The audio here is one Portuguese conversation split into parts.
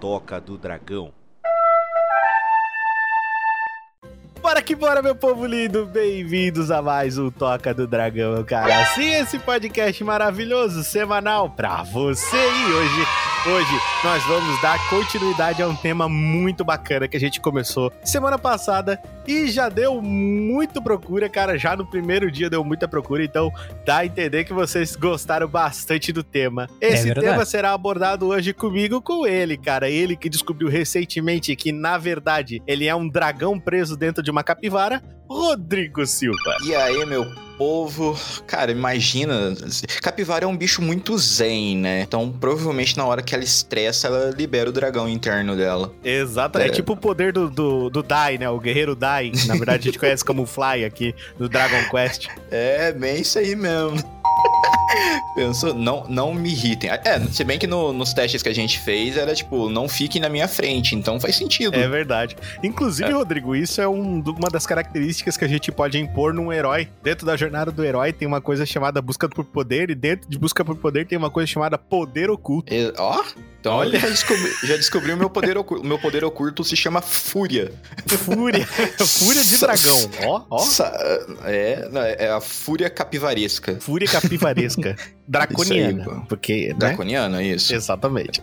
Toca do Dragão. Bora que bora, meu povo lindo! Bem-vindos a mais um Toca do Dragão, cara. Sim, esse podcast maravilhoso, semanal pra você. E hoje, hoje nós vamos dar continuidade a um tema muito bacana que a gente começou semana passada e já deu muito procura, cara. Já no primeiro dia deu muita procura, então dá a entender que vocês gostaram bastante do tema. Esse tema será abordado hoje comigo, com ele, cara. Ele que descobriu recentemente que, na verdade, ele é um dragão preso dentro de uma capivara, Rodrigo Silva. E aí, meu povo, cara, imagina. Capivara é um bicho muito zen, né? Então, provavelmente na hora que ela estressa, ela libera o dragão interno dela. Exato, é, é tipo o poder do, do, do Dai, né? O guerreiro Dai. Na verdade, a gente conhece como Fly aqui no Dragon Quest. É, bem isso aí mesmo. Pensou, não, não me irritem. É, se bem que no, nos testes que a gente fez era tipo, não fiquem na minha frente, então faz sentido. É verdade. Inclusive, é. Rodrigo, isso é um, uma das características que a gente pode impor num herói. Dentro da jornada do herói tem uma coisa chamada busca por poder, e dentro de busca por poder tem uma coisa chamada poder oculto. Ó, então Olha, já descobri, já descobri o meu poder oculto. O meu poder oculto se chama Fúria. Fúria. fúria de dragão. Ó, ó. É, é a Fúria capivaresca. Fúria capivaresca. Draconiana. Aí, porque, né? Draconiana, isso. Exatamente.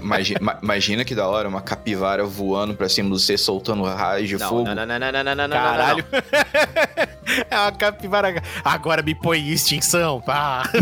imagina, imagina, que da hora uma capivara voando pra cima do você, soltando raio de não, fogo. Não, não, não, não, não, não, não, Caralho. é uma capivara. Agora me põe em extinção, pá.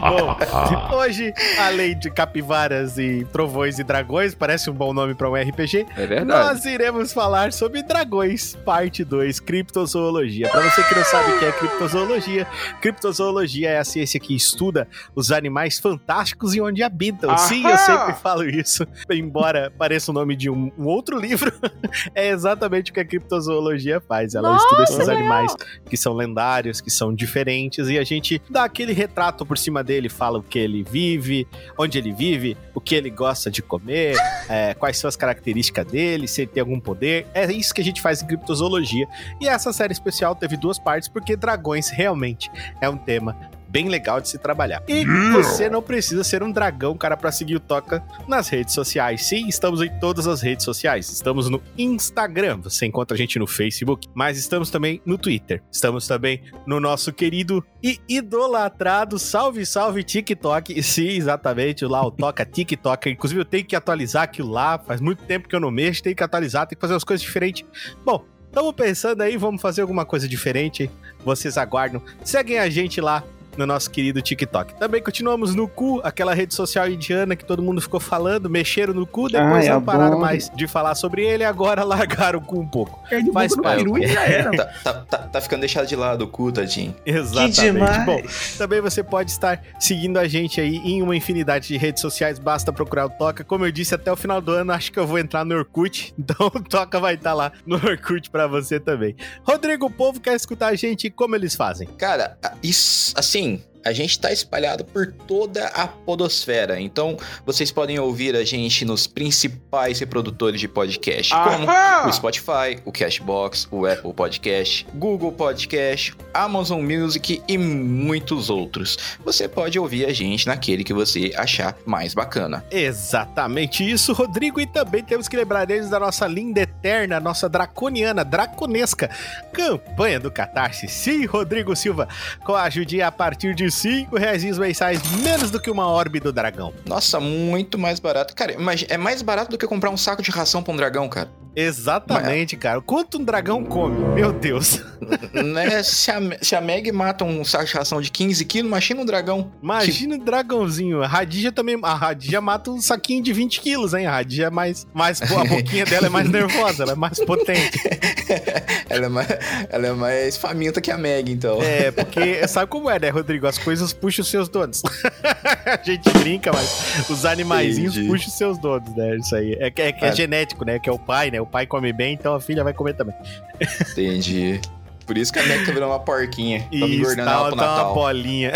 Bom, hoje, além de capivaras e trovões e dragões, parece um bom nome pra um RPG. É verdade. Nós iremos falar sobre dragões, parte 2, criptozoologia. Pra você que não sabe o que é criptozoologia, criptozoologia é a ciência que estuda os animais fantásticos e onde habitam. Sim, eu sempre falo isso, embora pareça o nome de um, um outro livro, é exatamente o que a criptozoologia faz. Ela Nossa, estuda esses animais que são lendários, que são diferentes, e a gente dá aquele retrato por cima dele, fala o que ele vive, onde ele vive, o que ele gosta de comer, é, quais são as características dele, se ele tem algum poder. É isso que a gente faz em criptozoologia. E essa série especial teve duas partes, porque dragões realmente é um tema bem legal de se trabalhar. E você não precisa ser um dragão, cara, para seguir o Toca nas redes sociais. Sim, estamos em todas as redes sociais. Estamos no Instagram, você encontra a gente no Facebook, mas estamos também no Twitter. Estamos também no nosso querido e idolatrado Salve Salve TikTok. Sim, exatamente, lá o Toca TikTok. Inclusive eu tenho que atualizar aquilo lá, faz muito tempo que eu não mexo, tenho que atualizar, tenho que fazer as coisas diferentes. Bom, Estamos pensando aí, vamos fazer alguma coisa diferente. Vocês aguardam. Seguem a gente lá no nosso querido TikTok. Também continuamos no cu, aquela rede social indiana que todo mundo ficou falando, mexeram no cu, depois ah, não pararam mais de falar sobre ele, agora largaram o cu um pouco. É Faz parte. tá, tá, tá, tá, ficando deixado de lado o cu, tadinho. Exatamente. Bom, também você pode estar seguindo a gente aí em uma infinidade de redes sociais, basta procurar o Toca. Como eu disse, até o final do ano acho que eu vou entrar no Orkut, então o Toca vai estar lá no Orkut para você também. Rodrigo, o povo quer escutar a gente, como eles fazem? Cara, isso, assim, a gente está espalhado por toda a podosfera. Então, vocês podem ouvir a gente nos principais reprodutores de podcast, como o Spotify, o Cashbox, o Apple Podcast, Google Podcast, Amazon Music e muitos outros. Você pode ouvir a gente naquele que você achar mais bacana. Exatamente isso, Rodrigo. E também temos que lembrar deles da nossa linda eterna, nossa draconiana, draconesca campanha do Catarse. Sim, Rodrigo Silva, com a ajudinha a partir de 5 reais mensais, menos do que uma orbe do dragão. Nossa, muito mais barato. Cara, é mais barato do que comprar um saco de ração pra um dragão, cara. Exatamente, Mas... cara. Quanto um dragão come? Meu Deus. né? se, a, se a Meg mata um saco de ração de 15 quilos, imagina um dragão. Imagina que... um dragãozinho. A Radija também. A Radija mata um saquinho de 20 quilos, hein? A Radija é mais. mais a boquinha dela é mais nervosa, ela é mais potente. ela, é mais, ela é mais faminta que a Meg, então. É, porque sabe como é, né, Rodrigo? As coisas puxam os seus donos. a gente brinca, mas os animaizinhos Entendi. puxam os seus donos, né? Isso aí. É, é, é, é genético, né? Que é o pai, né? O pai come bem, então a filha vai comer também. Entendi. Por isso que a Mac tá virando uma porquinha. Tá isso, engordando tá, ela pro tá Natal. uma bolinha.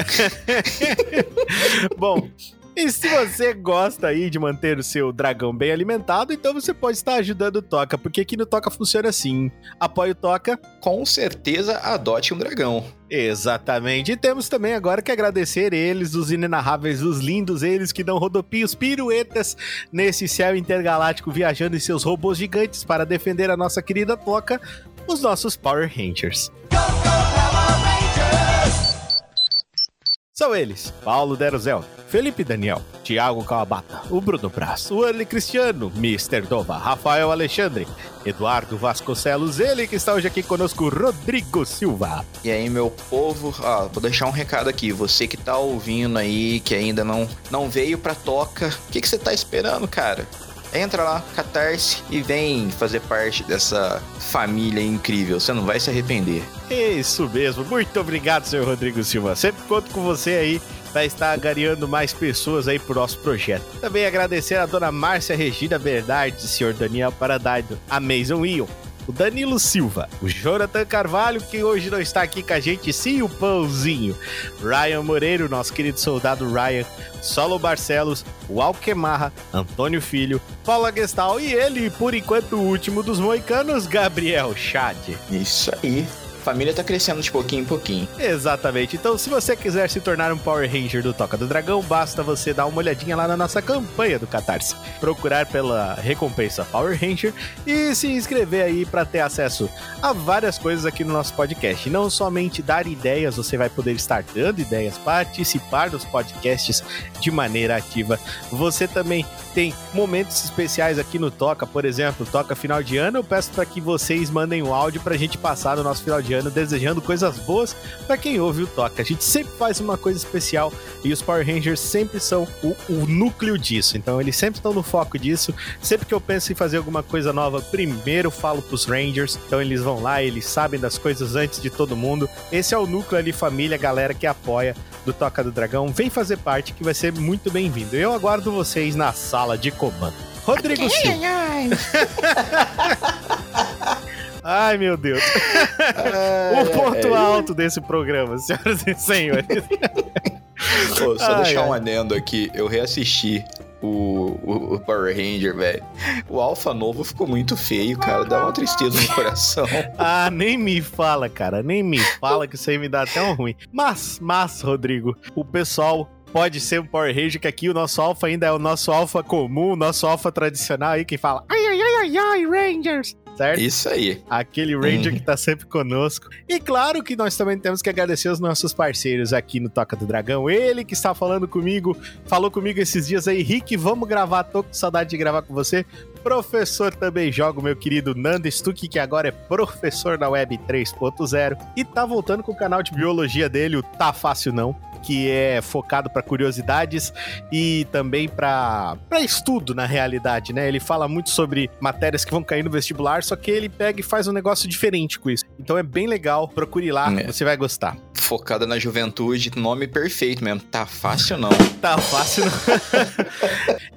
Bom, E se você gosta aí de manter o seu dragão bem alimentado, então você pode estar ajudando o Toca, porque aqui no Toca funciona assim. Apoie o Toca. Com certeza adote um dragão. Exatamente. E temos também agora que agradecer eles, os inenarráveis, os lindos, eles que dão rodopios, piruetas nesse céu intergaláctico, viajando em seus robôs gigantes para defender a nossa querida Toca, os nossos Power Rangers. Go, São eles, Paulo Deruzel, Felipe Daniel, Thiago Kawabata, o Bruno Braz, o Early Cristiano, Mr. Dova, Rafael Alexandre, Eduardo Vasconcelos, ele que está hoje aqui conosco, Rodrigo Silva. E aí, meu povo, ó, vou deixar um recado aqui, você que tá ouvindo aí, que ainda não, não veio pra toca, o que, que você tá esperando, cara? Entra lá, Catarse e vem fazer parte dessa família incrível. Você não vai se arrepender. Isso mesmo. Muito obrigado, senhor Rodrigo Silva. Sempre conto com você aí para estar agariando mais pessoas aí pro nosso projeto. Também agradecer a dona Márcia Regina Verdade, senhor Daniel Paradaido, a Mason Ion, o Danilo Silva, o Jonathan Carvalho, que hoje não está aqui com a gente, sim, o Pãozinho, Ryan Moreiro, nosso querido soldado Ryan, Solo Barcelos, o Alquemarra, Antônio Filho, Paula Gestal e ele, por enquanto, o último dos moicanos, Gabriel Chad. Isso aí família tá crescendo de pouquinho em pouquinho. Exatamente. Então, se você quiser se tornar um Power Ranger do Toca do Dragão, basta você dar uma olhadinha lá na nossa campanha do Catarse. Procurar pela recompensa Power Ranger e se inscrever aí para ter acesso a várias coisas aqui no nosso podcast. Não somente dar ideias, você vai poder estar dando ideias, participar dos podcasts de maneira ativa. Você também tem momentos especiais aqui no Toca, por exemplo, Toca final de ano. Eu peço para que vocês mandem um áudio para a gente passar no nosso final de ano desejando coisas boas para quem ouve o Toca. A gente sempre faz uma coisa especial e os Power Rangers sempre são o, o núcleo disso. Então eles sempre estão no foco disso. Sempre que eu penso em fazer alguma coisa nova, primeiro falo pros Rangers. Então eles vão lá, eles sabem das coisas antes de todo mundo. Esse é o núcleo ali, família, galera que apoia do Toca do Dragão. Vem fazer parte que vai ser muito bem-vindo. Eu aguardo vocês na sala de comando. Rodrigo Silva. Ai, meu Deus. o ponto alto desse programa, senhoras e senhores. Pô, só deixar um adendo aqui. Eu reassisti o, o, o, Power Ranger, velho. O Alpha novo ficou muito feio, cara. Dá uma tristeza no coração. ah, nem me fala, cara. Nem me fala que isso aí me dá até um ruim. Mas, mas, Rodrigo, o pessoal pode ser um Power Ranger, que aqui o nosso Alpha ainda é o nosso Alpha comum, o nosso Alpha tradicional aí, que fala ai, ai, ai, ai, ai, Rangers certo? Isso aí. Aquele Ranger uhum. que tá sempre conosco. E claro que nós também temos que agradecer os nossos parceiros aqui no Toca do Dragão. Ele que está falando comigo, falou comigo esses dias aí, Rick, vamos gravar, tô com saudade de gravar com você. Professor também joga o meu querido Nando Stuck, que agora é professor na Web 3.0 e tá voltando com o canal de biologia dele, o Tá Fácil Não que é focado para curiosidades e também para estudo na realidade, né? Ele fala muito sobre matérias que vão cair no vestibular, só que ele pega e faz um negócio diferente com isso. Então é bem legal, procure lá, é. você vai gostar. Focada na juventude, nome perfeito mesmo. Tá fácil não. tá fácil não.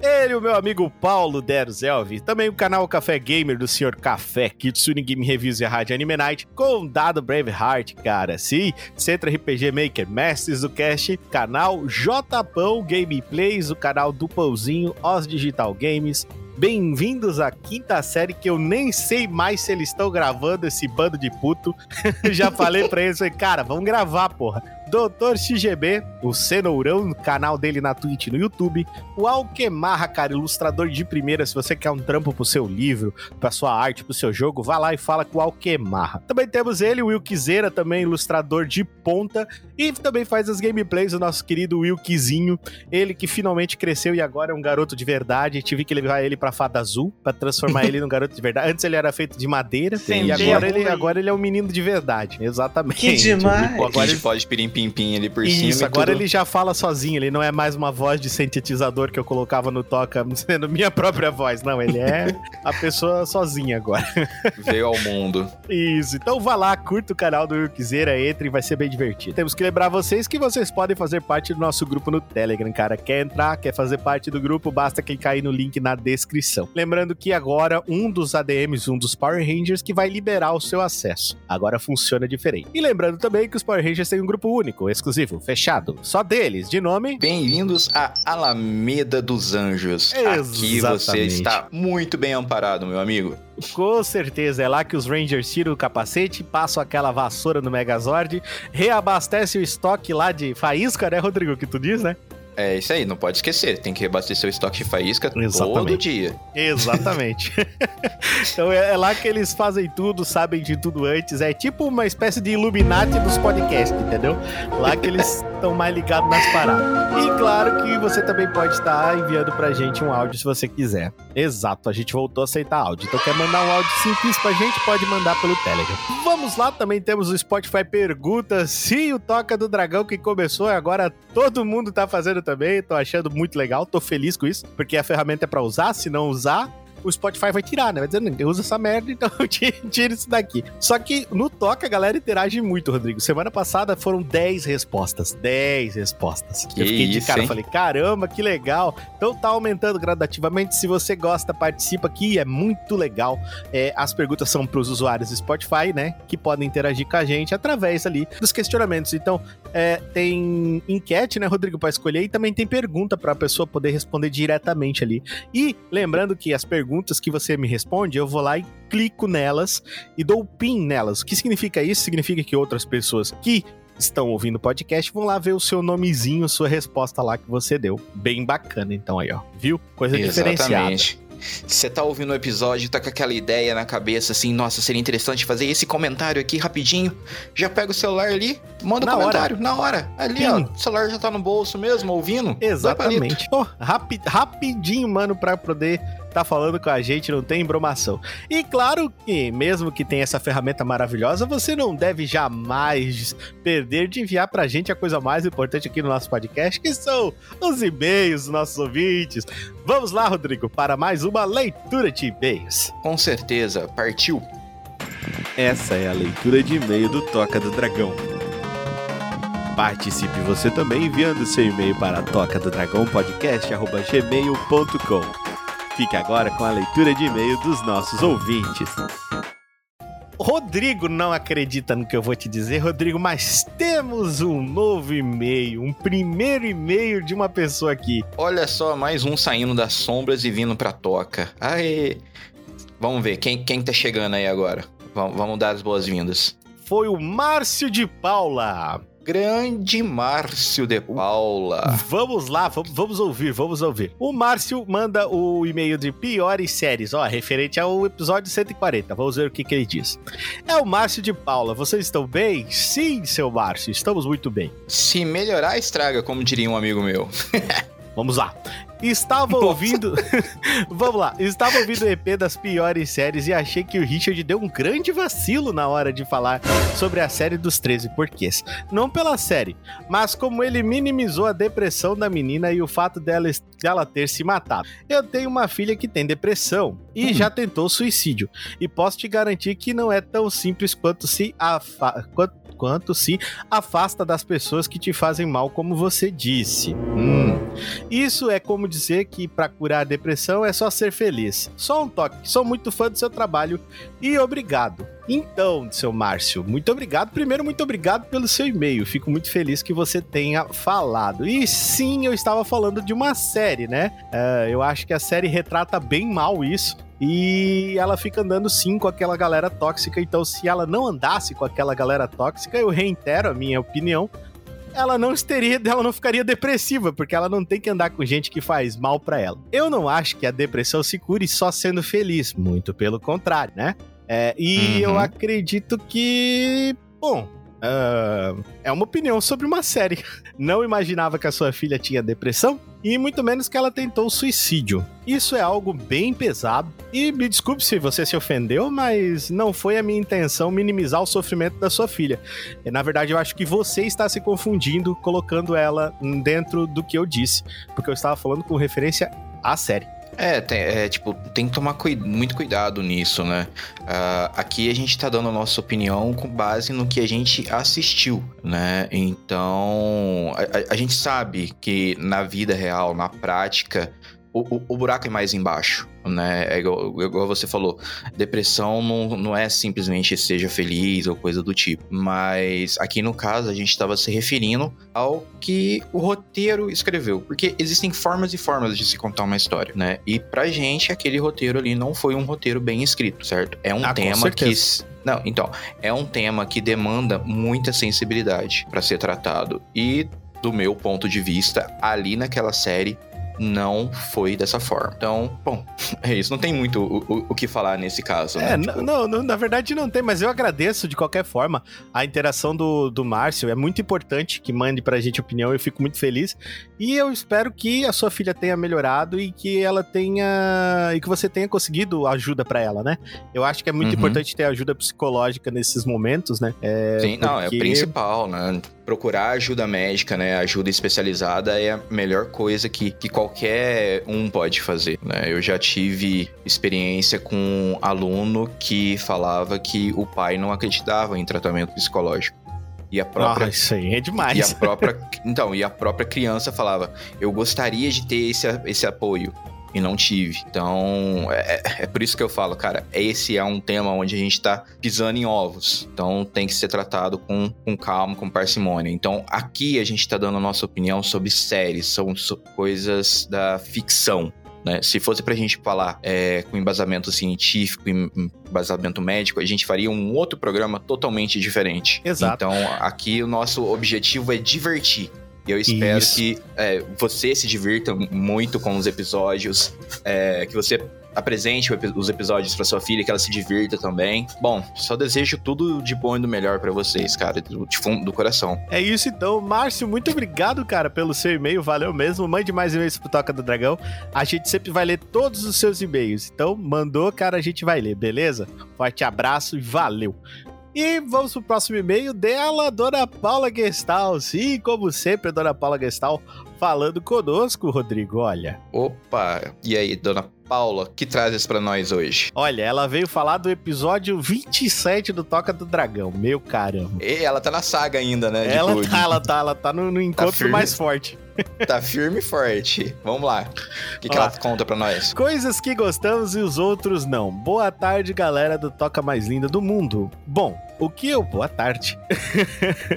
ele, o meu amigo Paulo Derzelvi, também o canal Café Gamer do Sr. Café, Kitsune Game Reviews e a Rádio Anime Night, Condado Braveheart, cara. Sim, Centro RPG Maker, Mestres do Cast canal Jpão Gameplays, o canal do Pãozinho, Os Digital Games. Bem-vindos à quinta série que eu nem sei mais se eles estão gravando esse bando de puto. Já falei pra eles, falei, cara, vamos gravar, porra. Doutor XGB, o Cenourão, canal dele na Twitch e no YouTube. O Alquemarra, cara, ilustrador de primeira. Se você quer um trampo pro seu livro, pra sua arte, pro seu jogo, vá lá e fala com o Alquemarra. Também temos ele, o Wilkzeira, também ilustrador de ponta. E também faz as gameplays, o nosso querido Wilkzinho. Ele que finalmente cresceu e agora é um garoto de verdade. Tive que levar ele pra Fada Azul, pra transformar ele num garoto de verdade. Antes ele era feito de madeira. Sim, e agora ele, agora ele é um menino de verdade. Exatamente. Que demais. Agora ele pode pirim pimpim ali por Isso, cima. Isso, agora tudo... ele já fala sozinho, ele não é mais uma voz de sintetizador que eu colocava no toca sendo minha própria voz. Não, ele é a pessoa sozinha agora. Veio ao mundo. Isso, então vá lá, curta o canal do Yukizeira, entre, vai ser bem divertido. Temos que lembrar vocês que vocês podem fazer parte do nosso grupo no Telegram, cara. Quer entrar, quer fazer parte do grupo, basta clicar aí no link na descrição. Lembrando que agora um dos ADMs, um dos Power Rangers, que vai liberar o seu acesso. Agora funciona diferente. E lembrando também que os Power Rangers têm um grupo único único, exclusivo, fechado, só deles, de nome. Bem-vindos a Alameda dos Anjos. Aqui você está muito bem amparado, meu amigo. Com certeza, é lá que os Rangers tiram o capacete, passam aquela vassoura no Megazord, reabastece o estoque lá de faísca, né, Rodrigo, que tu diz, né? É isso aí, não pode esquecer. Tem que reabastecer o estoque de faísca Exatamente. todo dia. Exatamente. então é, é, lá que eles fazem tudo, sabem de tudo antes. É tipo uma espécie de Illuminati dos podcasts, entendeu? Lá que eles estão mais ligados nas paradas. E claro que você também pode estar enviando pra gente um áudio se você quiser. Exato, a gente voltou a aceitar áudio. Então quer mandar um áudio simples pra gente, pode mandar pelo Telegram. Vamos lá, também temos o Spotify Perguntas. Sim, o Toca do Dragão que começou e agora todo mundo tá fazendo também. Tô achando muito legal, tô feliz com isso, porque a ferramenta é para usar, se não usar, o Spotify vai tirar, né? Vai dizer, não, usa essa merda, então tira isso daqui. Só que no Toca a galera interage muito, Rodrigo. Semana passada foram 10 respostas. 10 respostas. Que eu fiquei isso, de cara, hein? falei, caramba, que legal. Então tá aumentando gradativamente. Se você gosta, participa aqui, é muito legal. É, as perguntas são para os usuários do Spotify, né? Que podem interagir com a gente através ali dos questionamentos. Então, é, tem enquete, né, Rodrigo, para escolher, e também tem pergunta para a pessoa poder responder diretamente ali. E lembrando que as perguntas perguntas que você me responde, eu vou lá e clico nelas e dou pin nelas. O que significa isso? Significa que outras pessoas que estão ouvindo o podcast vão lá ver o seu nomezinho, sua resposta lá que você deu. Bem bacana, então aí, ó. Viu? Coisa Exatamente. diferenciada. Você tá ouvindo o episódio, tá com aquela ideia na cabeça assim, nossa, seria interessante fazer esse comentário aqui rapidinho. Já pega o celular ali, manda o um comentário hora. na hora. Ali, Sim. ó, o celular já tá no bolso mesmo, ouvindo. Exatamente. Oh, rapi rapidinho, mano, pra poder tá falando com a gente, não tem embromação. E claro que, mesmo que tenha essa ferramenta maravilhosa, você não deve jamais perder de enviar pra gente a coisa mais importante aqui no nosso podcast, que são os e-mails dos nossos ouvintes. Vamos lá, Rodrigo, para mais uma leitura de e-mails. Com certeza, partiu. Essa é a leitura de e-mail do Toca do Dragão. Participe você também enviando seu e-mail para toca do dragão podcast@gmail.com. Fique agora com a leitura de e-mail dos nossos ouvintes. Rodrigo não acredita no que eu vou te dizer, Rodrigo, mas temos um novo e-mail, um primeiro e-mail de uma pessoa aqui. Olha só, mais um saindo das sombras e vindo pra toca. Aê! Vamos ver, quem, quem tá chegando aí agora? Vamos, vamos dar as boas-vindas. Foi o Márcio de Paula. Grande Márcio de Paula. Vamos lá, vamos, vamos ouvir, vamos ouvir. O Márcio manda o e-mail de piores séries, ó, referente ao episódio 140. Vamos ver o que, que ele diz. É o Márcio de Paula. Vocês estão bem? Sim, seu Márcio, estamos muito bem. Se melhorar, estraga, como diria um amigo meu. Vamos lá. Estava ouvindo. Vamos lá. Estava ouvindo o EP das piores séries e achei que o Richard deu um grande vacilo na hora de falar sobre a série dos 13 porquês. Não pela série, mas como ele minimizou a depressão da menina e o fato dela, dela ter se matado. Eu tenho uma filha que tem depressão e hum. já tentou suicídio. E posso te garantir que não é tão simples quanto se afa... quanto quanto se afasta das pessoas que te fazem mal, como você disse. Hum. Isso é como dizer que para curar a depressão é só ser feliz. Só um toque. Sou muito fã do seu trabalho e obrigado. Então, seu Márcio, muito obrigado. Primeiro, muito obrigado pelo seu e-mail. Fico muito feliz que você tenha falado. E sim, eu estava falando de uma série, né? Uh, eu acho que a série retrata bem mal isso. E ela fica andando sim com aquela galera tóxica. Então, se ela não andasse com aquela galera tóxica, eu reitero a minha opinião, ela não estaria, ela não ficaria depressiva, porque ela não tem que andar com gente que faz mal para ela. Eu não acho que a depressão se cure só sendo feliz, muito pelo contrário, né? É, e uhum. eu acredito que, bom, Uh, é uma opinião sobre uma série. Não imaginava que a sua filha tinha depressão e muito menos que ela tentou suicídio. Isso é algo bem pesado e me desculpe se você se ofendeu, mas não foi a minha intenção minimizar o sofrimento da sua filha. Na verdade, eu acho que você está se confundindo colocando ela dentro do que eu disse, porque eu estava falando com referência à série. É, tem, é, tipo, tem que tomar muito cuidado nisso, né? Uh, aqui a gente tá dando a nossa opinião com base no que a gente assistiu, né? Então, a, a gente sabe que na vida real, na prática, o, o, o buraco é mais embaixo. Né? É igual, igual você falou, depressão não, não é simplesmente seja feliz ou coisa do tipo. Mas aqui no caso, a gente estava se referindo ao que o roteiro escreveu. Porque existem formas e formas de se contar uma história, né? E pra gente, aquele roteiro ali não foi um roteiro bem escrito, certo? É um Ah, tema que. Não, então, é um tema que demanda muita sensibilidade para ser tratado. E, do meu ponto de vista, ali naquela série não foi dessa forma. Então, bom, é isso. Não tem muito o, o- o que falar nesse caso, né? É, Tipo, n- não, não, na verdade não tem, mas eu agradeço de qualquer forma a interação do, do Márcio. É muito importante que mande pra gente opinião, eu fico muito feliz. E eu espero que a sua filha tenha melhorado e que ela tenha. e que você tenha conseguido ajuda pra ela, né? Eu acho que é muito Uhum. importante ter ajuda psicológica nesses momentos, né? É, Sim, não, é o principal, né? Procurar ajuda médica, né? Ajuda especializada é a melhor coisa que, que qualquer um pode fazer, né? Eu já tive experiência com um aluno que falava que o pai não acreditava em tratamento psicológico. E a própria Ah, isso aí é E a demais. própria, então, e a própria criança falava: Eu gostaria de ter esse, esse apoio. E não tive. Então, é, é por isso que eu falo, cara, esse é um tema onde a gente tá pisando em ovos. Então, tem que ser tratado com, com calma, com parcimônia. Então, aqui a gente tá dando a nossa opinião sobre séries, são coisas da ficção. Né? Se fosse pra gente falar é, com embasamento científico, em- em embasamento médico, a gente faria um outro programa totalmente diferente. Exato. Então, aqui o nosso objetivo é divertir. E eu espero Isso. que é, você se divirta muito com os episódios, é, que você apresente os episódios pra sua filha, que ela se divirta também. Bom, só desejo tudo de bom e do melhor pra vocês, cara, do, de fundo do coração. É isso então, Márcio, muito obrigado, cara, pelo seu e-mail, valeu mesmo. Mande mais e-mails pro Toca do Dragão. A gente sempre vai ler todos os seus e-mails. Então, mandou, cara, a gente vai ler, beleza? Forte abraço e valeu. E vamos pro próximo e-mail dela, Dona Paula Gestal. Sim, como sempre, a Dona Paula Gestal falando conosco, Rodrigo. Olha, Opa, e aí, dona Paula, que trazes pra nós hoje? olha, ela veio falar do episódio 27 do Toca do Dragão. Meu caramba. E ela tá na saga ainda, né? Ela tá, ela tá, ela tá no, no encontro firme. mais forte. tá firme e forte. Vamos lá. O que, que ela conta pra nós? Coisas que gostamos e os outros não. Boa tarde, galera do Toca Mais Linda do Mundo. Bom, o que eu. Boa tarde.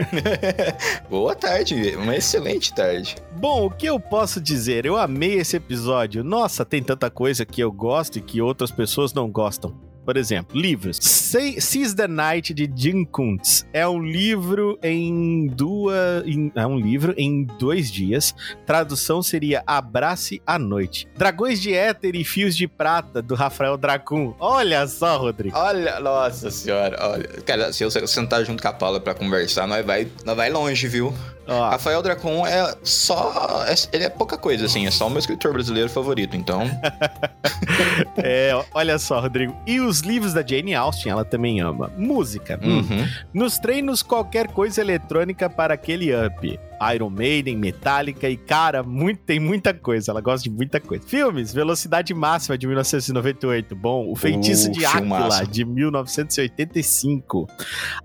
Boa tarde, uma excelente tarde. Bom, o que eu posso dizer? Eu amei esse episódio. Nossa, tem tanta coisa que eu gosto e que outras pessoas não gostam. Por exemplo, livros. Sei- Seize the Night de Jim Kuntz é um livro em duas, em- é um livro em dois dias. Tradução seria Abrace a Noite. Dragões de Éter e Fios de Prata do Rafael Dracun. Olha só, Rodrigo. Olha, nossa senhora, olha. Cara, se eu sentar junto com a Paula pra conversar, nós vai, nós vai longe, viu? Ó, Rafael Dracon é só. é- ele é pouca coisa, assim, é só o meu escritor brasileiro favorito, então. é, olha só, Rodrigo. E os livros da Jane Austen, ela também ama. Música. hum. Uhum. Nos treinos, qualquer coisa eletrônica para aquele up. Iron Maiden, Metallica e, cara, muito, tem muita coisa. Ela gosta de muita coisa. Filmes, Velocidade Máxima, de 1998. Bom, O Feitiço Uh, de Áquila, de 1985.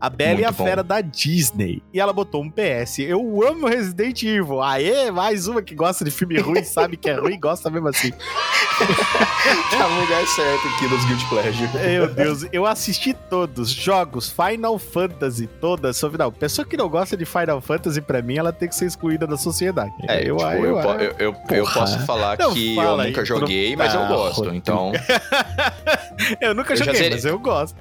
A Bela e a Muito bom. Fera, da Disney. E ela botou um PS. Eu amo Resident Evil. Aê, mais uma que gosta de filme ruim, sabe que é ruim e gosta mesmo assim. Tá no lugar certo aqui nos Guilty Pleasure. Meu Deus, eu assisti todos. Jogos, Final Fantasy, todas. Sobre, não, pessoa que não gosta de Final Fantasy, pra mim, ela tem que ser excluída da sociedade. É, eu, tipo, eu, eu, eu, eu Porra. posso falar Não que fala eu aí, nunca não- joguei, mas eu gosto. Rodrigo. Então. eu nunca eu joguei, zerei. mas eu gosto.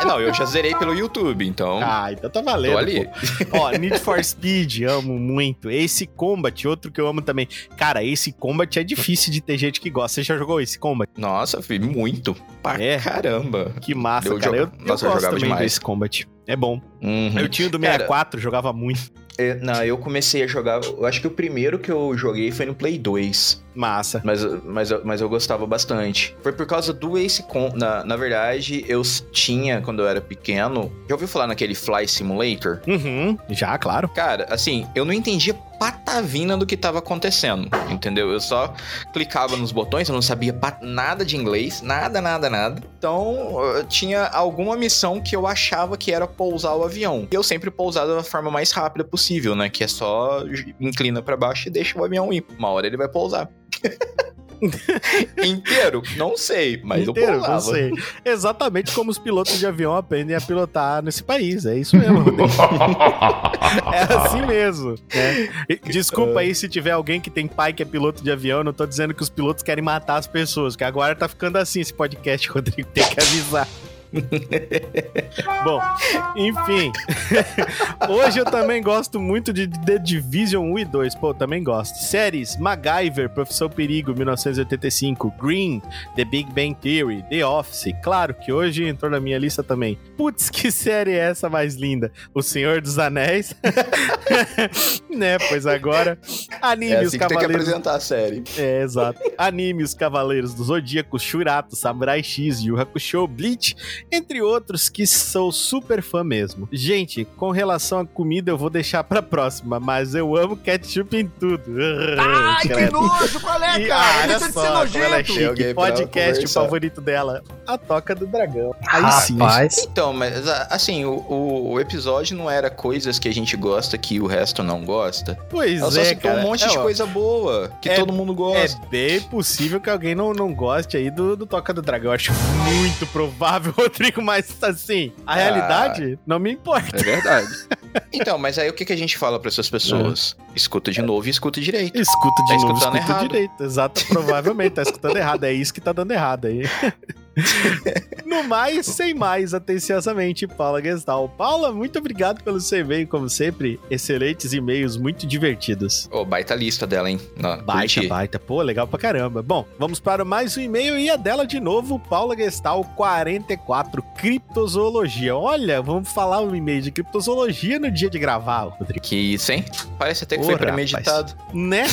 É, Não, eu já zerei pelo YouTube, então. Ah, então tá valendo. tô ali. pô. Ó, Need for Speed, amo muito. Ace Combat, outro que eu amo também. Cara, Ace Combat é difícil de ter gente que gosta. Você já jogou Ace Combat? Nossa, filho, muito. Pra É. caramba. Que massa, Eu cara. Eu, jogo- eu Nossa, eu gosto jogava também demais. Ace Combat. É bom. Uhum. Eu tinha o do Cara, 64, jogava muito. É, não, eu comecei a jogar. Eu acho que o primeiro que eu joguei foi no Play 2. Massa. Mas, mas, eu- mas eu gostava bastante. Foi por causa do Ace Com. Na, na verdade, eu tinha, quando eu era pequeno. Já ouviu falar naquele Fly Simulator? Uhum, já, claro. Cara, assim, eu não entendia patavina do que tava acontecendo, entendeu? Eu só clicava nos botões, eu não sabia nada de inglês, nada, nada, nada. Então, tinha alguma missão que eu achava que era pousar o avião. E eu sempre pousava da forma mais rápida possível, né? Que é só inclina pra baixo e deixa o avião ir. Uma hora ele vai pousar. Inteiro? Não sei, mas Inteiro, eu não sei. Exatamente como os pilotos de avião aprendem a pilotar nesse país. É isso mesmo. É assim mesmo. né? Desculpa aí se tiver alguém que tem pai que é piloto de avião. Eu não tô dizendo que os pilotos querem matar as pessoas, que agora tá ficando assim esse podcast, Rodrigo. Tem que avisar. Bom, enfim. Hoje eu também gosto muito de The Division 1 e 2. Pô, também gosto. Séries: MacGyver, Profissão Perigo, 1985. Green, The Big Bang Theory, The Office. Claro que hoje entrou na minha lista também. Putz, que série é essa mais linda? O Senhor dos Anéis. né, pois agora. Anime É Os assim que tem que Cavaleiros apresentar a série. é, exato. Anime Os Cavaleiros do Zodíaco, Shurato, Samurai X, Yu Hakusho, Bleach, entre outros que sou super fã mesmo. Gente, com relação à comida eu vou deixar pra próxima, mas eu amo ketchup em tudo. Ai, que nojo, qual é, E, cara? olha Deixa de só ser é nojento. pra Podcast favorito dela, a Toca do Dragão. Aí sim. Rapaz. Então, mas a- assim, o, o- o episódio não era coisas que a gente gosta que o resto não gosta. Pois Ela só é, citou cara. um monte É, de ó, coisa boa, que é- todo mundo É gosta. bem possível que alguém não, não goste aí do, do Toca do Dragão. Eu acho muito provável, Rodrigo, mas assim, a Ah. realidade não me importa. É verdade. então, mas aí o que, que a gente fala pra essas pessoas? Escuta de novo e escuta direito. Escuta de Tá novo, escutando escuta errado. direito. Exato, provavelmente tá escutando errado. É isso que tá dando errado aí. no mais, sem mais, atenciosamente, Paula Gestal. Paula, muito obrigado pelo seu e-mail, como sempre. Excelentes e-mails, muito divertidos. Ô, baita lista dela, hein? Não, Baita, curti. baita. Pô, legal pra caramba. Bom, vamos para mais um e-mail e a dela de novo, Paula Gestal 44, Criptozoologia. Olha, vamos falar um e-mail de criptozoologia no dia de gravar, Rodrigo. Que isso, hein? Parece até que foi rapaz. premeditado. Né?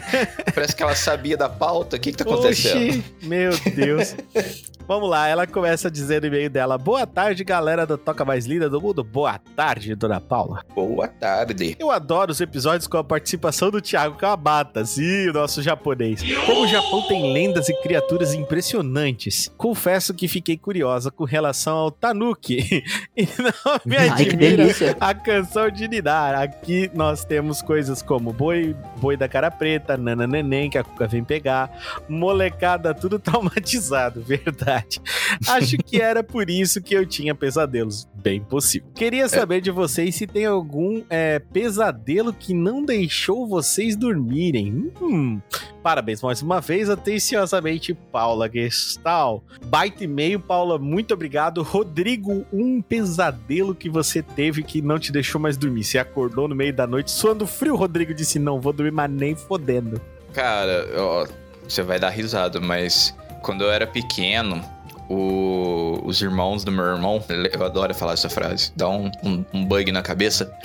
Parece que ela sabia da pauta. O que, que tá acontecendo? Oxi, meu Deus. Vamos lá, ela começa a dizer no e-mail dela: Boa tarde, galera do Toca Mais Linda do Mundo. Boa tarde, dona Paula. Boa tarde. Eu adoro os episódios com a participação do Thiago Kabata, sim, o nosso japonês. Como o Japão tem lendas e criaturas impressionantes, confesso que fiquei curiosa com relação ao Tanuki. E não me Ai, admira delícia. a canção de Nidar. Aqui nós temos coisas como Boi, Boi da Cara Preta, Nana Neném, que a Cuca vem pegar, molecada tudo traumatizado, verdade. Acho que era por isso que eu tinha pesadelos. Bem possível. Queria saber de vocês se tem algum é, pesadelo que não deixou vocês dormirem. Hum. Parabéns mais uma vez, atenciosamente, Paula Gestal. Baita e-mail, Paula, muito obrigado. Rodrigo, um pesadelo que você teve que não te deixou mais dormir. Você acordou no meio da noite suando frio, Rodrigo disse: Não vou dormir, mas nem fodendo. Cara, ó, você vai dar risada, mas quando eu era pequeno, o- os irmãos do meu irmão, eu adoro falar essa frase, dá um, um- um bug na cabeça.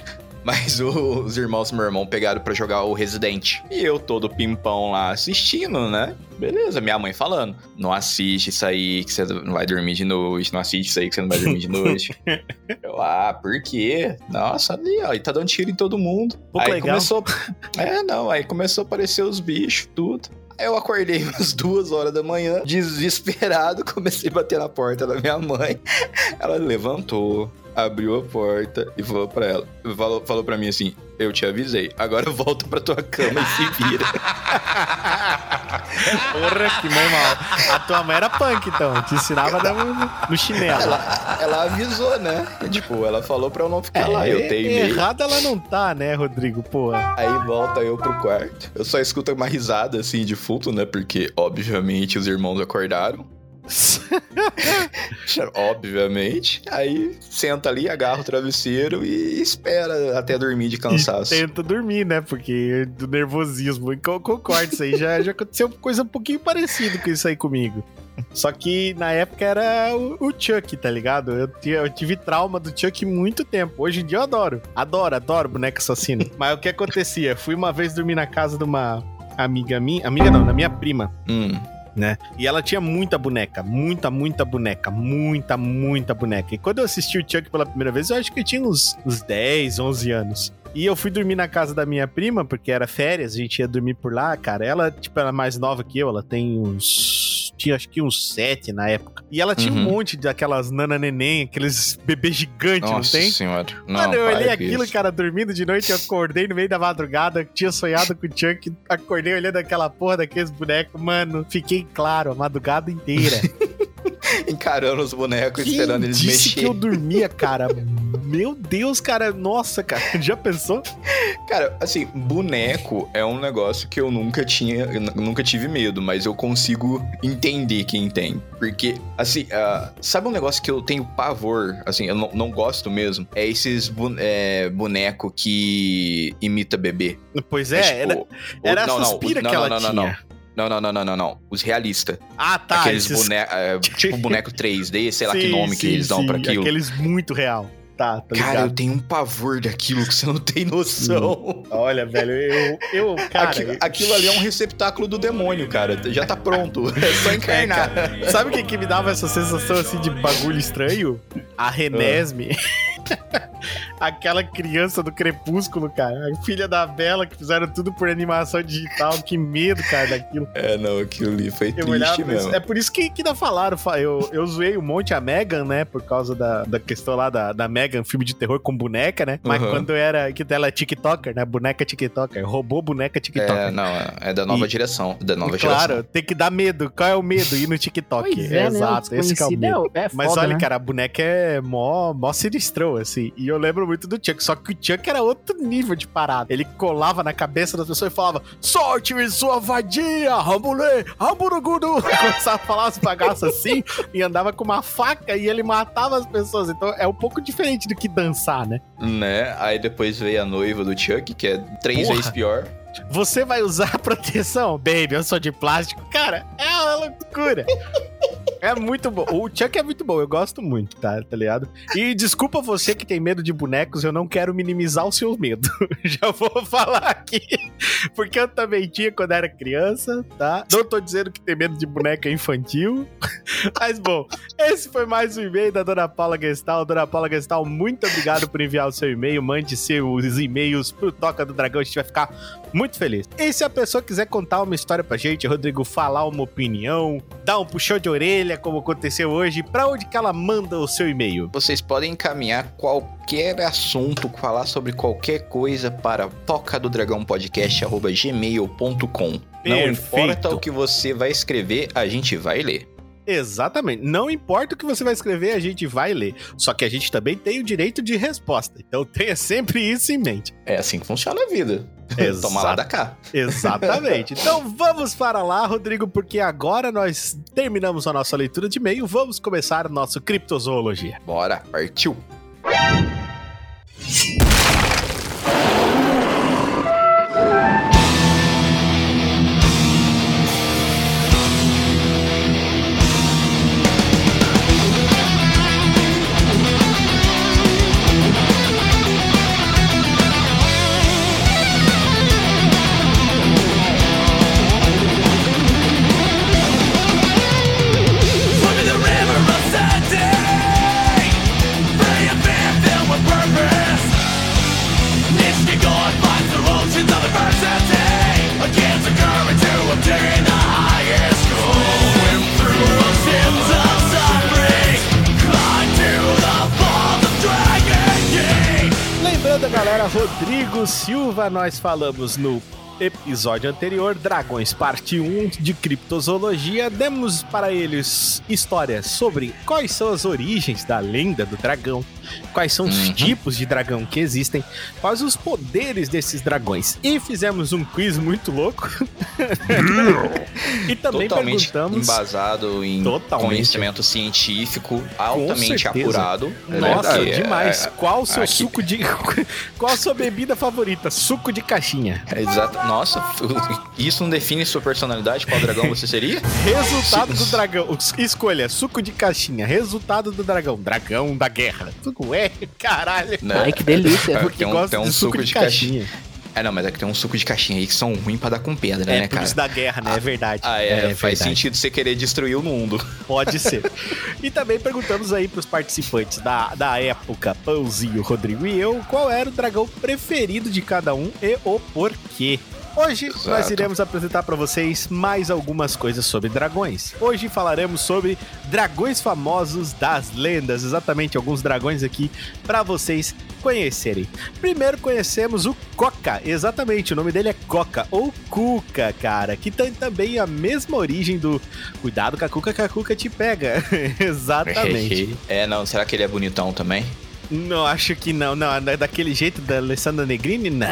Mas o- os irmãos do meu irmão pegaram pra jogar o Resident. E eu todo pimpão lá assistindo, né? Beleza, minha mãe falando. Não assiste isso aí que você não vai dormir de noite. Não assiste isso aí que você não vai dormir de noite. eu, ah, por quê? Nossa, ali, ó. E tá dando tiro em todo mundo. Pouco aí legal. começou. É, não, aí começou a aparecer os bichos, tudo. Eu acordei umas duas horas da manhã, desesperado, comecei a bater na porta da minha mãe. Ela levantou, abriu a porta e falou pra ela. Falou, falou pra mim assim: Eu te avisei, agora volta pra tua cama e se vira. Porra, que mãe mal. A tua mãe era punk, então. Te ensinava a dar no, no chinelo. Ela, ela avisou, né? Tipo, ela falou pra eu não ficar lá. Eu teimei. Errada ela não tá, né, Rodrigo? Porra. Aí volta eu pro quarto. Eu só escuto uma risada assim de fundo, né? Porque, obviamente, os irmãos acordaram. Obviamente. Aí senta ali, agarra o travesseiro e espera até dormir de cansaço. E tenta dormir, né? Porque do nervosismo. E eu concordo, isso aí já, já aconteceu coisa um pouquinho parecida com isso aí comigo. Só que na época era o, o Chuck, tá ligado? Eu, eu tive trauma do Chuck muito tempo. Hoje em dia eu adoro. Adoro, adoro boneco assassino. Mas o que acontecia? Fui uma vez dormir na casa de uma amiga minha. Amiga não, da minha prima. Hum. Né? E ela tinha muita boneca, muita, muita boneca, muita, muita boneca. E quando eu assisti o Chuck pela primeira vez, eu acho que eu tinha uns, uns 10, 11 anos. E eu fui dormir na casa da minha prima, porque era férias, a gente ia dormir por lá, cara. Ela, tipo, ela é mais nova que eu, ela tem uns tinha acho que uns sete na época. E ela tinha um Uhum. monte daquelas nana neném, aqueles bebês gigantes, não Nossa tem? senhora. Não, Mano, eu olhei aquilo, isso. cara, dormindo de noite, eu acordei no meio da madrugada, tinha sonhado com o Chuck, acordei olhando aquela porra daqueles bonecos, mano, fiquei claro a madrugada inteira. Encarando os bonecos, Quem esperando eles disse mexer. que eu dormia, cara? Meu Deus, cara, nossa, cara, já pensou? Cara, assim, boneco é um negócio que eu nunca tinha, eu nu- nunca tive medo, mas eu consigo entender quem tem. Porque, assim, ah, sabe um negócio que eu tenho pavor, assim, eu não, não gosto mesmo? É esses bu- é, boneco que imita bebê. Pois é, tipo, era, o- era a não, não, suspira o- que não, ela não, não, tinha. não. Não, não, não, não, não, não. Os realistas. Ah, tá, Aqueles esses- bonecos, tipo boneco 3D, sei lá que Sim, nome que sim, eles dão pra aquilo. Aqueles muito real. Tá, tá Cara, eu ligado. tenho um pavor daquilo que você não tem noção. Olha, velho, eu, eu cara, aquilo, aquilo ali é um receptáculo do demônio, cara. Já tá pronto. É só encarnar. Sabe o que, que me dava essa sensação assim de bagulho estranho? A Renesme. Aquela criança do Crepúsculo, cara. A filha da Bela que fizeram tudo por animação digital. Que medo, cara, daquilo. É, não, aquilo ali foi Eu triste mesmo. É por isso que, que ainda falaram. fa- Eu, eu zoei um monte a Megan, né? Por causa da, da questão lá da, da Megan, filme de terror com boneca, né? Mas Uhum. quando era. Que ela é TikToker, né? Boneca TikToker. Roubou boneca TikToker. É, não, é da nova E- direção. Da nova claro, geração. tem que dar medo. Qual é o medo? Ir no TikTok. Pois é, Exato, né? Esse que é o desconhecido medo. é, é Mas foda, olha, né? cara, a boneca é mó, mó sinistrão, assim. E eu lembro muito do Chuck. Só que o Chuck era outro nível de parada. Ele colava na cabeça das pessoas e falava: Sorte-me sua vadia, rambulê, ramburugudu. Começava a falar as bagaças assim e andava com uma faca e ele matava as pessoas. Então é um pouco diferente do que dançar, né? Né? Aí depois veio a noiva do Chuck, que é três Porra. vezes pior. Você vai usar proteção? Baby, eu sou de plástico. Cara, é uma loucura. É muito bom. O Chuck é muito bom, eu gosto muito, tá? Tá ligado? E desculpa você que tem medo de bonecos, eu não quero minimizar o seu medo. Já vou falar aqui. Porque eu também tinha quando era criança, tá? Não tô dizendo que ter medo de boneca é infantil. Mas bom, esse foi mais um e-mail da Dona Paula Gestal. Dona Paula Gestal, muito obrigado por enviar o seu e-mail. Mande seus e-mails pro Toca do Dragão, a gente vai ficar muito feliz. E se a pessoa quiser contar uma história pra gente, Rodrigo, falar uma opinião, dar um puxão de orelha, como aconteceu hoje, pra onde que ela manda o seu e-mail? Vocês podem encaminhar qualquer assunto, falar sobre qualquer coisa para toca do dragão podcast@gmail.com. Não importa o que você vai escrever, a gente vai ler. Exatamente. Não importa o que você vai escrever, a gente vai ler. Só que a gente também tem o direito de resposta. Então tenha sempre isso em mente. É assim que funciona a vida. Exato. Toma lá da cá. Exatamente. Então vamos para lá, Rodrigo, porque agora nós terminamos a nossa leitura de e-mail. Vamos começar nosso Criptozoologia. Bora, partiu. Nós falamos no episódio anterior, Dragões Parte 1 de Criptozoologia. Demos para eles histórias sobre quais são as origens da lenda do dragão, quais são os Uhum. tipos de dragão que existem, quais os poderes desses dragões. E fizemos um quiz muito louco. e também Totalmente perguntamos. embasado em Totalmente. conhecimento científico, altamente apurado. Nossa, Porque, demais. é, Qual o seu aqui- suco de. Qual a sua bebida favorita? Suco de caixinha. É exato. Nossa, isso não define sua personalidade? Qual dragão você seria? Resultado do dragão. Escolha, suco de caixinha. Resultado do dragão. Dragão da guerra. Ué, caralho. Né? Ai, que delícia. É, Porque tem um, gosta tem um de suco, de, caixinha. É, não, mas é que tem um suco de caixinha aí que são ruins pra dar com pedra, É, né, por cara? isso da guerra, né? É verdade. Ah, é, faz verdade. sentido você querer destruir o mundo. Pode ser. e também perguntamos aí pros participantes da, da época, Pãozinho, Rodrigo e eu, qual era o dragão preferido de cada um e o porquê. Hoje Exato. nós iremos apresentar para vocês mais algumas coisas sobre dragões. Hoje falaremos sobre dragões famosos das lendas, exatamente alguns dragões aqui para vocês conhecerem. Primeiro conhecemos o Coca, exatamente, o nome dele é Coca ou Cuca, cara, que tem também a mesma origem do cuidado com a Cuca que a Cuca te pega. exatamente. É, não, será que ele é bonitão também? Não, acho que não. Não, é daquele jeito da Alessandra Negrini? Não.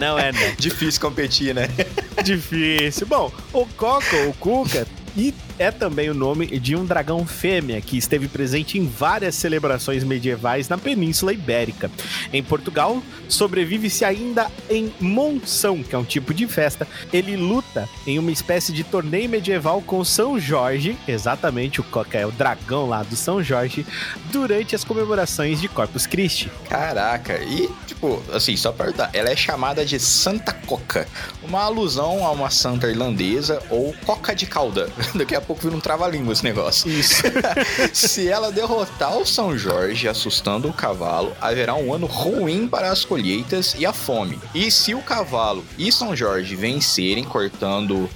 não é, não. Difícil competir, né? Difícil. Bom, o Coco, o Cuca, e é também o nome de um dragão fêmea que esteve presente em várias celebrações medievais na Península Ibérica. Em Portugal, sobrevive-se ainda em Monção, que é um tipo de festa. Ele luta em uma espécie de torneio medieval com São Jorge, exatamente o Coca é o dragão lá do São Jorge, durante as comemorações de Corpus Christi. Caraca, e tipo, assim, só pra perguntar, ela é chamada de Santa Coca, uma alusão a uma santa irlandesa ou coca de cauda. Daqui a pouco vira um trava-língua esse negócio. Isso. Se ela derrotar o São Jorge, assustando o cavalo, haverá um ano ruim para as colheitas e a fome. E se o cavalo e São Jorge vencerem, cortando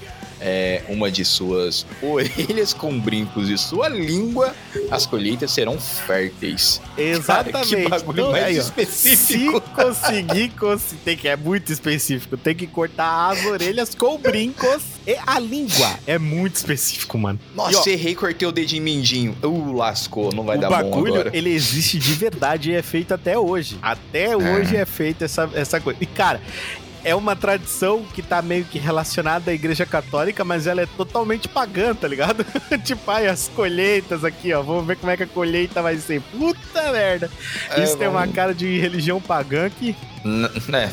é, uma de suas orelhas com brincos e sua língua, as colheitas serão férteis. Exatamente. Cara, que bagulho Então, mais aí, específico. Se conseguir, cons- tem que é muito específico. Tem que cortar as orelhas com brincos e a língua. É muito específico, mano. Nossa, E, ó, errei, cortei o dedinho mindinho. Uh, lascou, não vai dar bom bagulho, agora. ele existe de verdade e é feito até hoje. Até hoje é feita essa, essa coisa. E, cara, é uma tradição que tá meio que relacionada à igreja católica, mas ela é totalmente pagã, tá ligado? tipo, ai, as colheitas aqui, ó. Vamos ver como é que a colheita vai ser. Puta merda. É, Isso tem uma vamos- cara de religião pagã que N- né?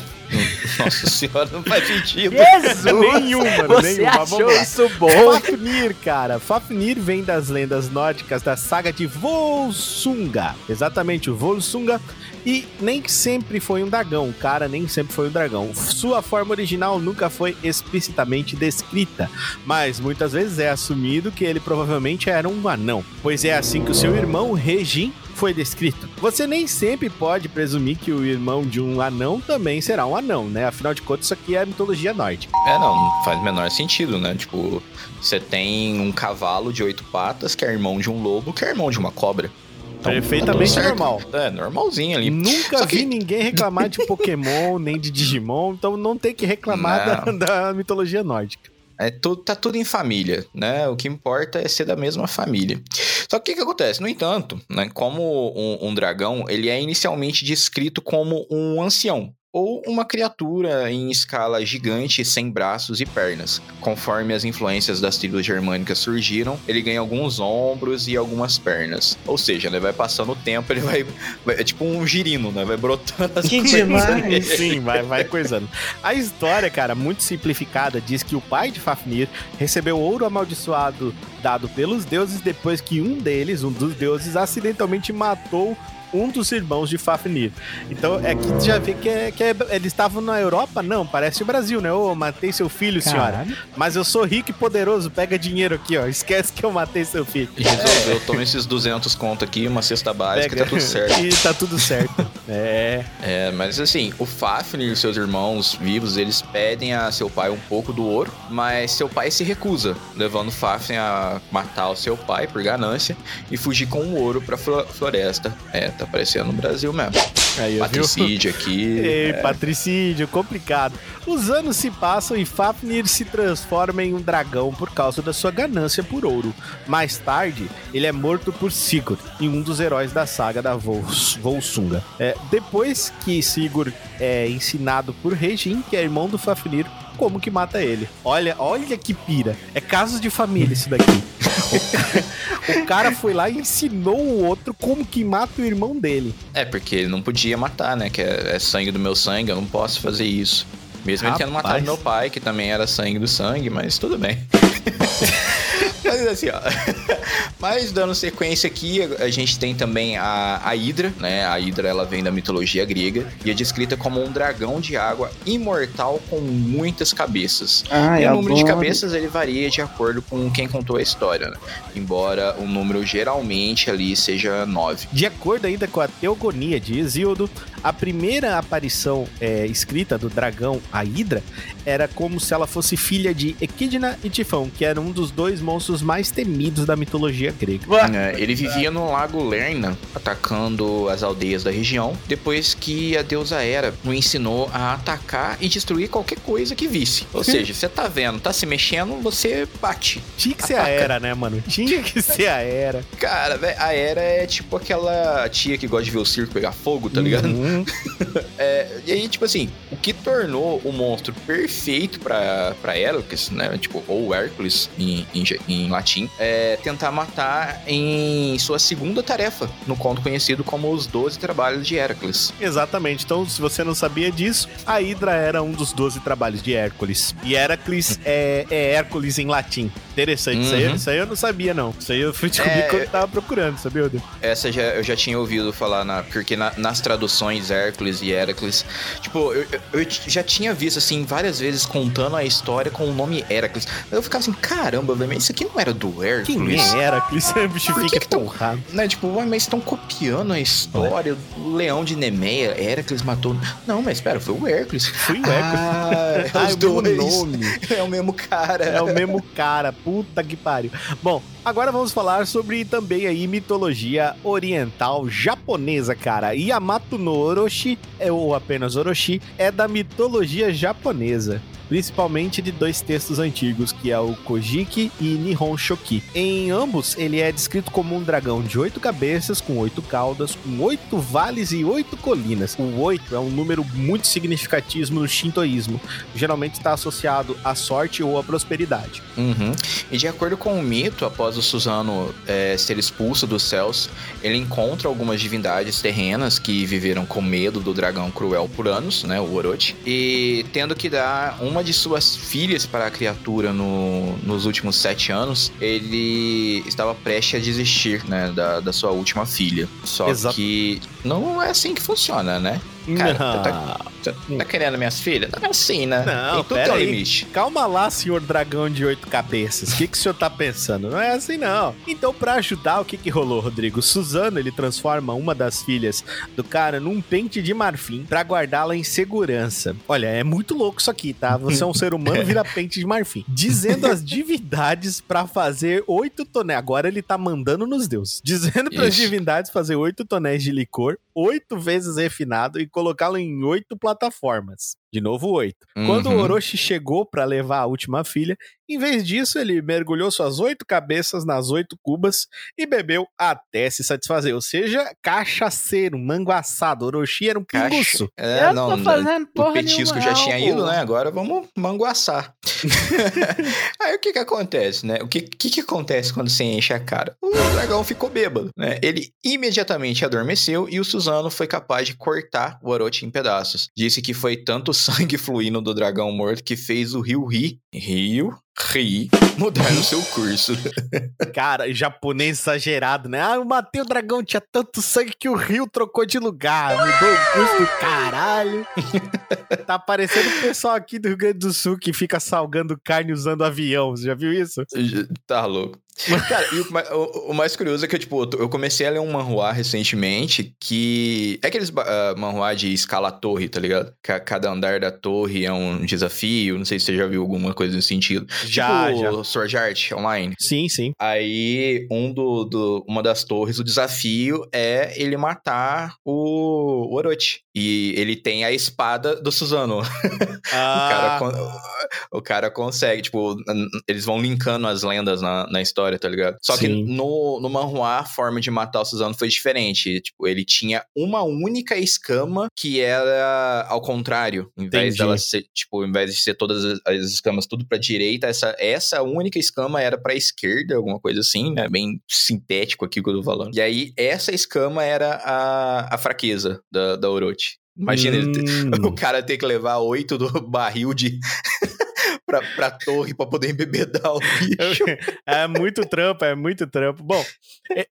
Nossa senhora, não faz sentido. Jesus! Nenhuma, mano, Você nenhuma. achou Vamos isso bom? Fafnir, cara. Fafnir vem das lendas nórdicas da saga de Volsunga. Exatamente, o Volsunga. E nem sempre foi um dragão, cara nem sempre foi um dragão. Sua forma original nunca foi explicitamente descrita, mas muitas vezes é assumido que ele provavelmente era um anão, pois é assim que o seu irmão Regin foi descrito. Você nem sempre pode presumir que o irmão de um anão também será um anão, né? Afinal de contas, isso aqui é mitologia nórdica. É, não, faz menor sentido, né? Tipo, você tem um cavalo de oito patas que é irmão de um lobo, que é irmão de uma cobra. Então, Perfeitamente tá normal. É, normalzinho ali. Nunca Só que- vi ninguém reclamar de Pokémon, nem de Digimon, então não tem que reclamar da, da mitologia nórdica. É, tudo, tá tudo em família, né? O que importa é ser da mesma família. Só que o que, que acontece? No entanto, né, como um, um dragão, ele é inicialmente descrito como um ancião. Ou uma criatura em escala gigante sem braços e pernas. Conforme as influências das tribos germânicas surgiram, ele ganha alguns ombros e algumas pernas. Ou seja, né, vai passando o tempo, ele vai, vai- É tipo um girino, né? Vai brotando as Que coisas demais! Sim, vai, vai coisando. A história, cara, muito simplificada, diz que o pai de Fafnir recebeu ouro amaldiçoado dado pelos deuses depois que um deles, um dos deuses, acidentalmente matou um dos irmãos de Fafnir. Então é que já vê que, é, que é- eles estavam na Europa? Não, parece o Brasil, né? Ô, matei seu filho, senhora. Caralho. Mas eu sou rico e poderoso, pega dinheiro aqui, ó. Esquece que eu matei seu filho. E resolveu, toma esses 200 conto aqui, uma cesta básica, tá tudo certo. e tá tudo certo. é. É, mas assim, o Fafnir e os seus irmãos vivos, eles pedem a seu pai um pouco do ouro, mas seu pai se recusa, levando Fafnir a matar o seu pai por ganância e fugir com o ouro pra flo- floresta. É, tá aparecendo no Brasil mesmo. Aí, ó, viu? Patricídio aqui. Ei, patricídio, complicado. Os anos se passam e Fafnir se transforma em um dragão por causa da sua ganância por ouro. Mais tarde, ele é morto por Sigurd, em um dos heróis da saga da Vols- Volsunga. É, depois que Sigurd é ensinado por Regin, que é irmão do Fafnir, como que mata ele. Olha, olha que pira. É casos de família isso daqui. o cara foi lá e ensinou o outro como que mata o irmão dele. É, porque ele não podia matar, né? Que é, é sangue do meu sangue, eu não posso fazer isso. Mesmo ele tendo Rapaz. matado meu pai, que também era sangue do sangue, mas tudo bem. Mas assim, ó. Mas dando sequência aqui, a gente tem também a, a Hidra, né? A Hidra ela vem da mitologia grega e é descrita como um dragão de água imortal com muitas cabeças. Ah, e o número de adoro. cabeças ele varia de acordo com quem contou a história, né? Embora o número geralmente ali seja nove. De acordo ainda com a Teogonia de Hesíodo, a primeira aparição é, escrita do dragão, a Hidra, era como se ela fosse filha de Equidna e Tifão, que era um dos dois monstros mais temidos da mitologia grega. É, ele vivia no lago Lerna, atacando as aldeias da região, depois que a deusa Hera o ensinou a atacar e destruir qualquer coisa que visse. Ou seja, você tá vendo, tá se mexendo, você bate. Tinha que ser a Ataca. Era, né, mano? Tinha que ser a Era. Cara, velho, a Hera é tipo aquela tia que gosta de ver o circo pegar fogo, tá ligado? Uhum. É, e aí, tipo assim, o que tornou o monstro perfeito pra, pra Heracles, né? Tipo, ou Hércules em, em, em latim, é tentar matar em sua segunda tarefa, no conto conhecido como os 12 Trabalhos de Heracles. Exatamente. Então, se você não sabia disso, a Hidra era um dos 12 trabalhos de Hércules. E Heracles é, é Hércules em latim. Interessante. Isso, aí, Uhum. isso aí eu não sabia, não. Isso aí eu fui descobrir É, quando eu tava procurando, sabia, Oda? Essa já, eu já tinha ouvido falar, na, porque na- nas traduções Hércules e Heracles, tipo, eu, eu- eu já tinha visto, assim, várias vezes contando a história com o nome Heracles. Eu ficava assim, caramba, velho, isso aqui não era do Quem Hércules? é Heracles? Bicho Por que fica que tão-. Né, tipo, mas estão copiando a história. O leão de Nemeia, Heracles matou. Não, mas espera, foi o Hércules. Fui o Hércules. Ah, é Ah, os é o mesmo dois. nome. É o mesmo cara. É o mesmo cara, puta que pariu. Bom, agora vamos falar sobre também aí mitologia oriental japonesa, cara. Yamato no Orochi, é, ou apenas Orochi, é da mitologia japonesa. Principalmente de dois textos antigos, que é o Kojiki e Nihon Shoki. Em ambos, ele é descrito como um dragão de oito cabeças, com oito caudas, com oito vales e oito colinas. O oito é um número muito significativo no shintoísmo. Geralmente está associado à sorte ou à prosperidade. Uhum. E de acordo com o mito, após o Suzano é, ser expulso dos céus, ele encontra algumas divindades terrenas que viveram com medo do dragão cruel por anos, né, o Orochi, e tendo que dar uma de suas filhas para a criatura no- nos últimos sete anos, ele estava prestes a desistir, né, da, da sua última filha. Só Exato. que não é assim que funciona, né? Cara, Não. tá, tá querendo minhas filhas? Não é assim, né? Não, tudo pera um aí. limite. Calma lá, senhor dragão de oito cabeças. O que, que o senhor tá pensando? Não é assim, não. Então, pra ajudar, o que que rolou, Rodrigo? Suzano, ele transforma uma das filhas do cara num pente de marfim pra guardá-la em segurança. Olha, é muito louco isso aqui, tá? Você é um ser humano, vira pente de marfim. Dizendo as divindades pra fazer oito tonéis. Agora ele tá mandando nos deuses. Dizendo pras Isso. divindades fazer oito tonéis de licor, oito vezes refinado e colocá-lo em oito plataformas. De novo, oito. Quando o Uhum. Orochi chegou pra levar a última filha, em vez disso, ele mergulhou suas oito cabeças nas oito cubas e bebeu até se satisfazer. Ou seja, cachaceiro, manguaçado. Orochi era um pinguço. É, eu não, tô fazendo o porra petisco nenhuma, já tinha ido, pô. né? Agora vamos manguaçar. Aí o que que acontece, né? O que, que que acontece quando você enche a cara? O dragão ficou bêbado, né? Ele imediatamente adormeceu e o Suzano foi capaz de cortar o Orochi em pedaços. Disse que foi tanto o sangue fluindo do dragão morto que fez o rio Ri, Rio Ri, mudar no seu curso. Cara, japonês exagerado, né? Ah, eu matei o dragão, tinha tanto sangue que o rio trocou de lugar. Mudou o curso do caralho. tá parecendo o pessoal aqui do Rio Grande do Sul que fica salgando carne usando avião. Você já viu isso? Tá louco. Cara, e o, o- mais curioso é que, tipo, eu comecei a ler um manhua recentemente que. É aqueles ba- ah, manhua de escala torre, tá ligado? Ca- Cada andar da torre é um desafio. Não sei se você já viu alguma coisa nesse sentido. Já, tipo, já. Sword Art Online. Sim, sim. Aí, um do, do- uma das torres, o desafio é ele matar o, o Orochi. E ele tem a espada do Suzano. O cara, Ah, o cara consegue, tipo, eles vão linkando as lendas na, na história, tá ligado? Só que Sim. no, no manhua, a forma de matar o Suzano foi diferente. Tipo, ele tinha uma única escama que era ao contrário. Em vez Entendi. dela ser, tipo, em vez de ser todas as, as escamas tudo pra direita, essa, essa única escama era pra esquerda, alguma coisa assim, né? Bem sintético aqui que eu tô falando. E aí, essa escama era a, a fraqueza da, da Orochi. Imagina ele Hum. o cara ter que levar oito do barril de. pra, pra torre pra poder embebedar o bicho. É muito trampo, é muito trampo. Bom,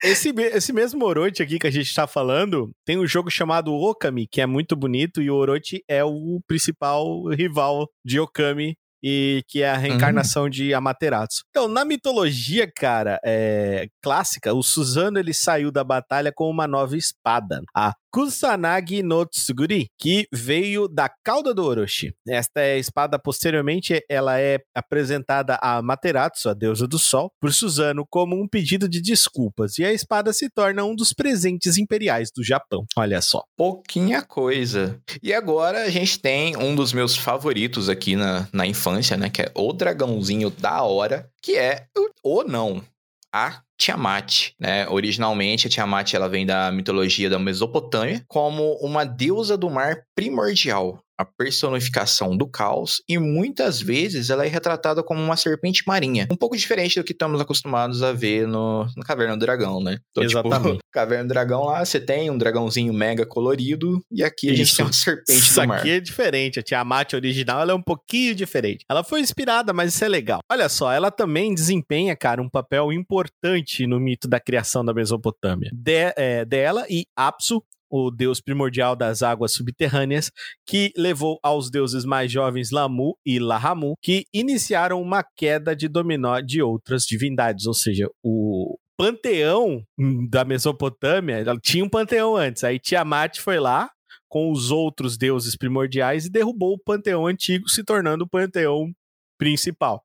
esse, esse mesmo Orochi aqui que a gente tá falando, tem um jogo chamado Okami, que é muito bonito, e o Orochi é o principal rival de Okami. E que é a reencarnação de Amaterasu. Então, na mitologia, cara, é, clássica, o Suzano ele saiu da batalha com uma nova espada, a Kusanagi no Tsuguri, que veio da cauda do Orochi. Esta é a espada, posteriormente, ela é apresentada a Amaterasu, a deusa do sol, por Suzano como um pedido de desculpas, e a espada se torna um dos presentes imperiais do Japão. Olha só. Pouquinha coisa. E agora a gente tem um dos meus favoritos aqui na, na infância, né? Que é o dragãozinho da hora, que é ou não, a Tiamat, né? Originalmente a Tiamat ela vem da mitologia da Mesopotâmia como uma deusa do mar primordial, a personificação do caos e muitas vezes ela é retratada como uma serpente marinha, um pouco diferente do que estamos acostumados a ver no, no Caverna do Dragão, né? Então, Exatamente. Tipo, Caverna do Dragão lá você tem um dragãozinho mega colorido e aqui a gente Isso. tem uma serpente Isso do mar. aqui é diferente. A Tiamat original ela é um pouquinho diferente. Ela foi inspirada, mas isso é legal. Olha só, ela também desempenha, cara, um papel importante no mito da criação da Mesopotâmia. De- é, dela e Apsu, o deus primordial das águas subterrâneas, que levou aos deuses mais jovens Lamu e Lahamu, que iniciaram uma queda de dominó de outras divindades, ou seja, o panteão da Mesopotâmia, tinha um panteão antes, aí Tiamat foi lá, com os outros deuses primordiais e derrubou o panteão antigo, se tornando o panteão principal.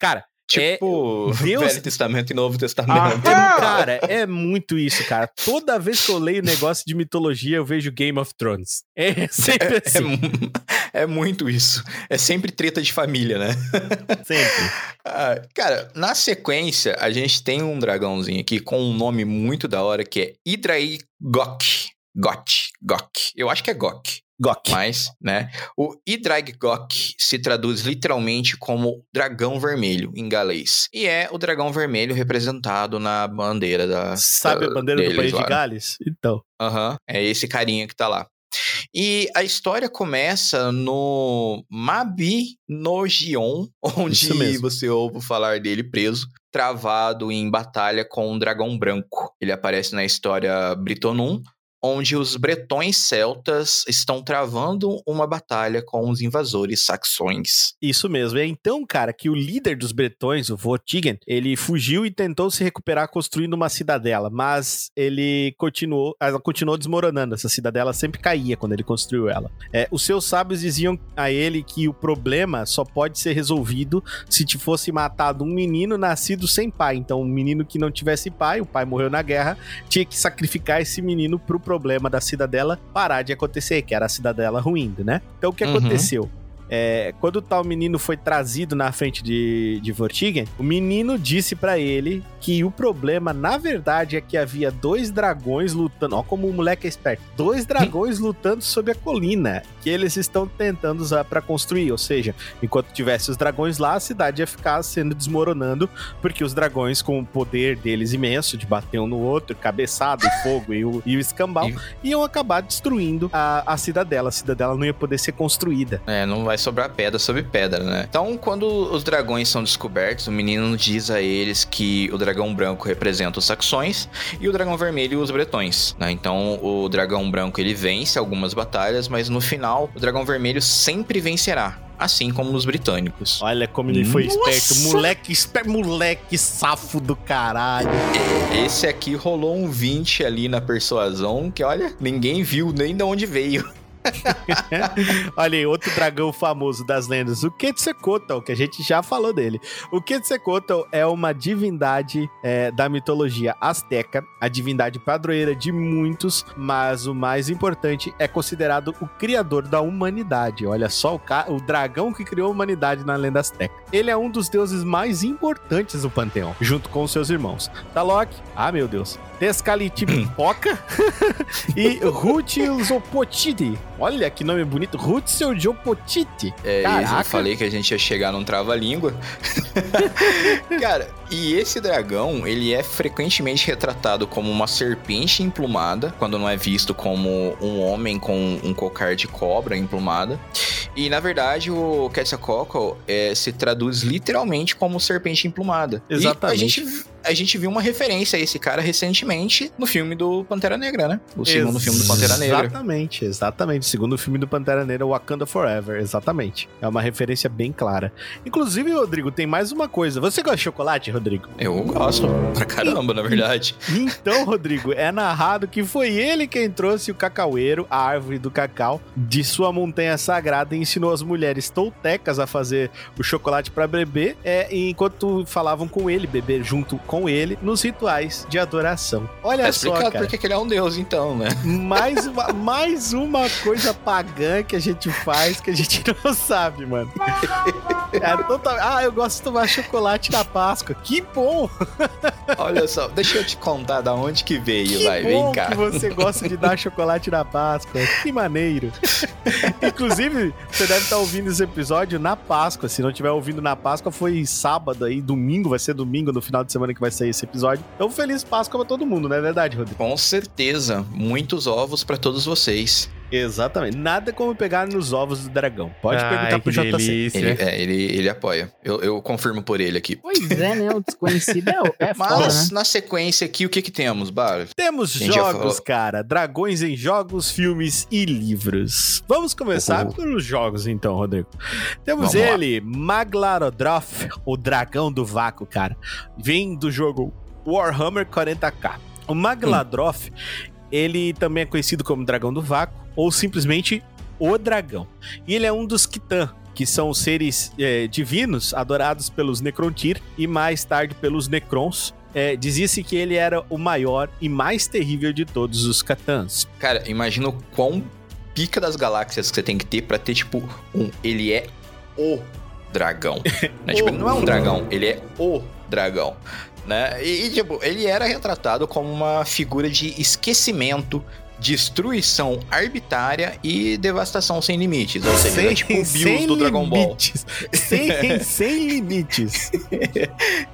Cara, Tipo, é, Deus- Velho Testamento e Novo Testamento. é, cara, é muito isso, cara. Toda vez que eu leio negócio de mitologia, eu vejo Game of Thrones. É sempre É, assim, mu- é muito isso. É sempre treta de família, né? sempre. Ah, cara, na sequência, a gente tem um dragãozinho aqui com um nome muito da hora que é Hydrai Gok. Got, Gok. Eu acho que é Gok. Gok. Mas, né? O Idrag Gok se traduz literalmente como dragão vermelho em galês. E é o dragão vermelho representado na bandeira da. Sabe a da- bandeira do deles país lá. de Gales? Então. Aham, é esse carinha que tá lá. E a história começa no Mabinogion, Isso onde você ouve falar dele preso, travado em batalha com um dragão branco. Ele aparece na história Britonum, onde os bretões celtas estão travando uma batalha com os invasores saxões. Isso mesmo. É então, cara, que o líder dos bretões, o Vortigern, ele fugiu e tentou se recuperar construindo uma cidadela, mas ele continuou, ela continuou desmoronando. Essa cidadela sempre caía quando ele construiu ela. É, os seus sábios diziam a ele que o problema só pode ser resolvido se te fosse matado um menino nascido sem pai. Então, um menino que não tivesse pai, o pai morreu na guerra, tinha que sacrificar esse menino pro problema da cidadela parar de acontecer, que era a cidadela ruindo, né? Então, o que Uhum. aconteceu? É, quando o tal menino foi trazido na frente de, de Vortigern, o menino disse pra ele que o problema, na verdade, é que havia dois dragões lutando. Ó, como o moleque é esperto. Dois dragões lutando sobre a colina que eles estão tentando usar pra construir. Ou seja, enquanto tivesse os dragões lá, a cidade ia ficar sendo desmoronando, porque os dragões, com o poder deles imenso de bater um no outro, cabeçada e fogo e o, e o escambau, iam acabar destruindo a, a cidadela. A cidadela não ia poder ser construída. É, não vai sobrar pedra sobre pedra, né? Então, quando os dragões são descobertos, o menino diz a eles que o dragão branco representa os saxões e o dragão vermelho os bretões, né? Então, o dragão branco ele vence algumas batalhas, mas no final, o dragão vermelho sempre vencerá. Assim como os britânicos. Olha como ele foi Nossa! esperto. Moleque esperto, moleque safo do caralho. Esse aqui rolou um 20 ali na persuasão, que olha, ninguém viu nem de onde veio. Olha aí, outro dragão famoso das lendas, o Quetzalcoatl, que a gente já falou dele. O Quetzalcoatl é uma divindade é, da mitologia azteca, a divindade padroeira de muitos, mas o mais importante é considerado o criador da humanidade. Olha só, o, o dragão que criou a humanidade na lenda azteca. Ele é um dos deuses mais importantes do panteão, junto com seus irmãos. Talok, ah meu Deus, Tezcatlipoca e Huitzilopochtli. Olha que nome bonito, Huitzilopochtli. É, Caraca. eu falei que a gente ia chegar num trava-língua. Cara, e esse dragão, ele é frequentemente retratado como uma serpente emplumada, quando não é visto como um homem com um cocar de cobra emplumada. E na verdade o Quetzalcoatl é, se traduz literalmente como serpente emplumada. Exatamente. E a gente, a gente viu uma referência a esse cara recentemente no filme do Pantera Negra, né? O segundo filme do Pantera Negra. Exatamente, exatamente. O segundo filme do Pantera Negra, Wakanda Forever, exatamente. É uma referência bem clara. Inclusive, Rodrigo, tem mais uma coisa. Você gosta de chocolate, Rodrigo? Eu gosto pra caramba, na verdade. Então, Rodrigo, é narrado que foi ele quem trouxe o cacaueiro, a árvore do cacau, de sua montanha sagrada e ensinou as mulheres toltecas a fazer o chocolate para beber, é, enquanto falavam com ele, beber junto com ele, nos rituais de adoração. Olha Tá só, cara. porque que ele é um deus, então, né? Mais uma, mais uma coisa pagã que a gente faz que a gente não sabe, mano. É total... Ah, eu gosto de tomar chocolate na Páscoa. Que bom! Olha só, deixa eu te contar da onde que veio, Que vai, vem cá. que você gosta de dar chocolate na Páscoa. Que maneiro. Inclusive, você deve estar ouvindo esse episódio na Páscoa. Se não estiver ouvindo na Páscoa, foi sábado aí, domingo, vai ser domingo no final de semana que vai sair esse episódio. Então, feliz Páscoa pra todo mundo, não é verdade, Rodrigo? Com certeza, muitos ovos pra todos vocês. Exatamente. Nada como pegar nos ovos do dragão. Pode Ai, perguntar pro JC. delícia. Ele, é, ele, ele apoia. Eu, eu confirmo por ele aqui. Pois é, né? O desconhecido é, o- é foda, Mas né? na sequência aqui, o que que temos, Bar? Temos jogos, cara. Dragões em jogos, filmes e livros. Vamos começar Uhul. pelos jogos, então, Rodrigo. Temos Vamos lá. ele, Maglarodroth, o dragão do vácuo, cara. Vem do jogo Warhammer 40k. O Magladroth, ele também é conhecido como dragão do vácuo, ou simplesmente o dragão. E ele é um dos Kitan, que são seres eh, divinos adorados pelos Necrontyr e mais tarde pelos Necrons. É, Dizia-se que ele era o maior e mais terrível de todos os Catans. Cara, imagina o quão pica das galáxias que você tem que ter pra ter, tipo, um. Ele é o dragão. né? Tipo, ele não é um dragão, ele é o dragão. Né? E, e, tipo, ele era retratado como uma figura de esquecimento, destruição arbitrária e devastação sem limites. Ou seja, ele é tipo o Bills do Dragon Ball. limites. Sem, sem limites.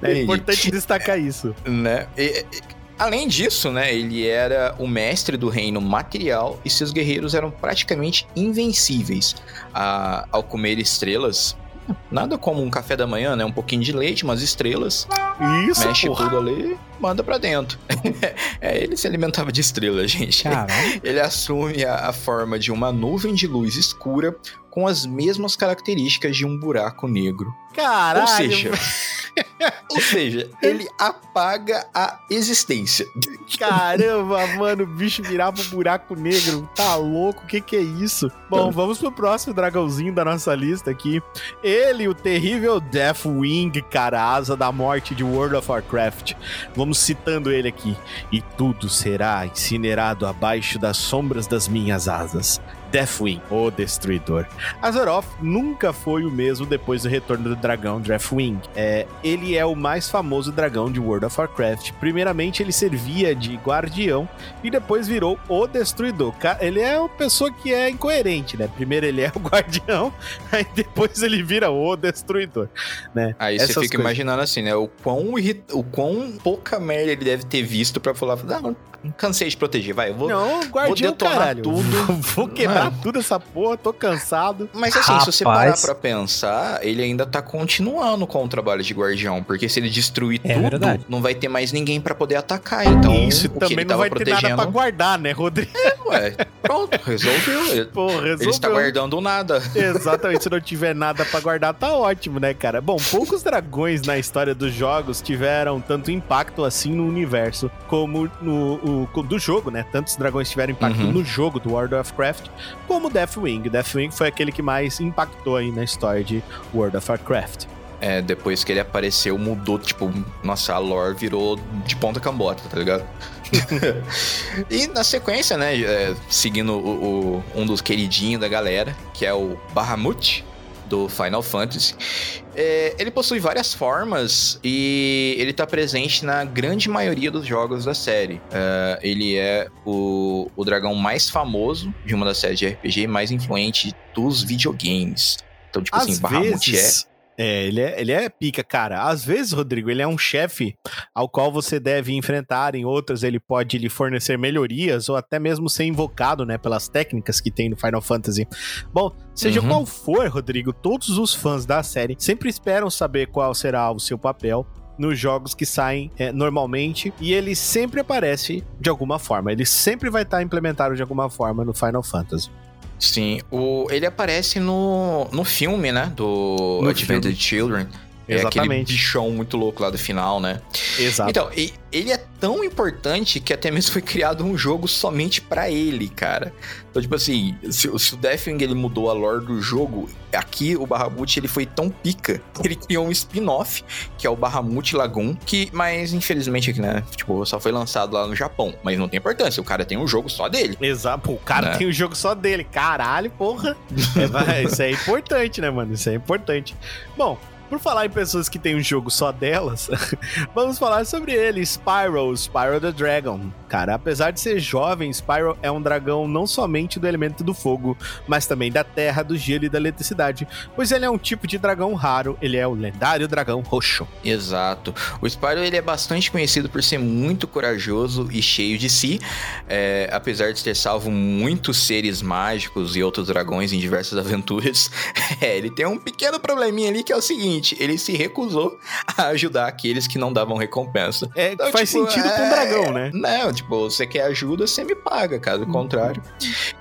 É Ele importante destacar isso. né? E- além disso, né, ele era o mestre do reino material e seus guerreiros eram praticamente invencíveis a- ao comer estrelas. Nada como um café da manhã, né? Um pouquinho de leite, umas estrelas, Isso, mexe porra. tudo ali, manda pra dentro. é, ele se alimentava de estrelas, gente. Caralho. Ele assume a, a forma de uma nuvem de luz escura com as mesmas características de um buraco negro. Caralho. Ou seja, ou seja, ele apaga a existência. Caramba, mano, o bicho virava um buraco negro. Tá louco? O que que é isso? Bom, vamos pro próximo dragãozinho da nossa lista aqui. Ele, o terrível Deathwing, cara, asa da morte de World of Warcraft. Vamos citando ele aqui. E tudo será incinerado abaixo das sombras das minhas asas. Deathwing, o destruidor. Azeroth nunca foi o mesmo depois do retorno do dragão Deathwing. É, ele é o mais famoso dragão de World of Warcraft. Primeiramente, ele servia de guardião e depois virou o destruidor. Ele é uma pessoa que é incoerente, né? Primeiro ele é o guardião, aí depois ele vira o destruidor, né? Aí você Essas fica coisas. imaginando assim, né? O quão, o quão pouca merda ele deve ter visto pra falar, não, cansei de proteger, vai, eu vou. Não, guardião, detonar caralho. tudo. Vou quebrar Mano. tudo essa porra, tô cansado. Mas assim, se você parar Rapaz. pra pensar, ele ainda tá continuando com o trabalho de guardião, porque se ele destruir É tudo, verdade. não vai ter mais ninguém pra poder atacar. Então, Isso o que também ele não tava vai ter nada protegendo, pra guardar, né, Rodrigo? ué, pronto, resolveu. Ele, Pô, ele está resolveu. guardando nada. Exatamente, se não tiver nada pra guardar, tá ótimo, né, cara? Bom, poucos dragões na história dos jogos tiveram tanto impacto assim no universo como no do jogo, né? Tantos dragões tiveram impacto Uhum. no jogo do World of Warcraft, como Deathwing. Deathwing foi aquele que mais impactou aí na história de World of Warcraft. É, depois que ele apareceu, mudou, tipo, nossa, a lore virou de ponta cambota, tá ligado? e na sequência, né, é, seguindo o, o- um dos queridinhos da galera, que é o Bahamut, do Final Fantasy, é, ele possui várias formas e ele tá presente na grande maioria dos jogos da série. É, ele é o, o dragão mais famoso de uma das séries de RPG e mais influente dos videogames. Então, tipo Às assim, Bahamut é vezes, É, ele é, ele é pica, cara. Às vezes, Rodrigo, ele é um chefe ao qual você deve enfrentar, em outras ele pode lhe fornecer melhorias ou até mesmo ser invocado, né, pelas técnicas que tem no Final Fantasy. Bom, seja Uhum. qual for, Rodrigo, todos os fãs da série sempre esperam saber qual será o seu papel nos jogos que saem é, normalmente e ele sempre aparece de alguma forma. Ele sempre vai estar implementado de alguma forma no Final Fantasy. Sim, o, ele aparece no, no filme, né? Do No Advented Children. É aquele Exatamente. bichão muito louco lá do final, né? Exato. Então, ele é tão importante que até mesmo foi criado um jogo somente pra ele, cara. Então, tipo assim, se, se o Deathwing ele mudou a lore do jogo, aqui o Bahamut ele foi tão pica que ele criou um spin-off, que é o Bahamut Lagoon, que, mas infelizmente aqui, né, tipo, só foi lançado lá no Japão. Mas não tem importância, o cara tem um jogo só dele. Exato. Pô, o cara Né? tem o jogo só dele. Caralho, porra. É, isso é importante, né, mano? Isso é importante. Bom, por falar em pessoas que têm um jogo só delas, vamos falar sobre ele, Spyro, Spyro the Dragon. Cara, apesar de ser jovem, Spyro é um dragão não somente do elemento do fogo, mas também da terra, do gelo e da eletricidade, pois ele é um tipo de dragão raro, ele é o lendário dragão roxo. Exato. O Spyro ele é bastante conhecido por ser muito corajoso e cheio de si, é, apesar de ter salvo muitos seres mágicos e outros dragões em diversas aventuras. é, ele tem um pequeno probleminha ali que é o seguinte: ele se recusou a ajudar aqueles que não davam recompensa. É, Então, faz tipo, sentido pra um é- dragão, né? Não, tipo, você quer ajuda, você me paga, caso contrário.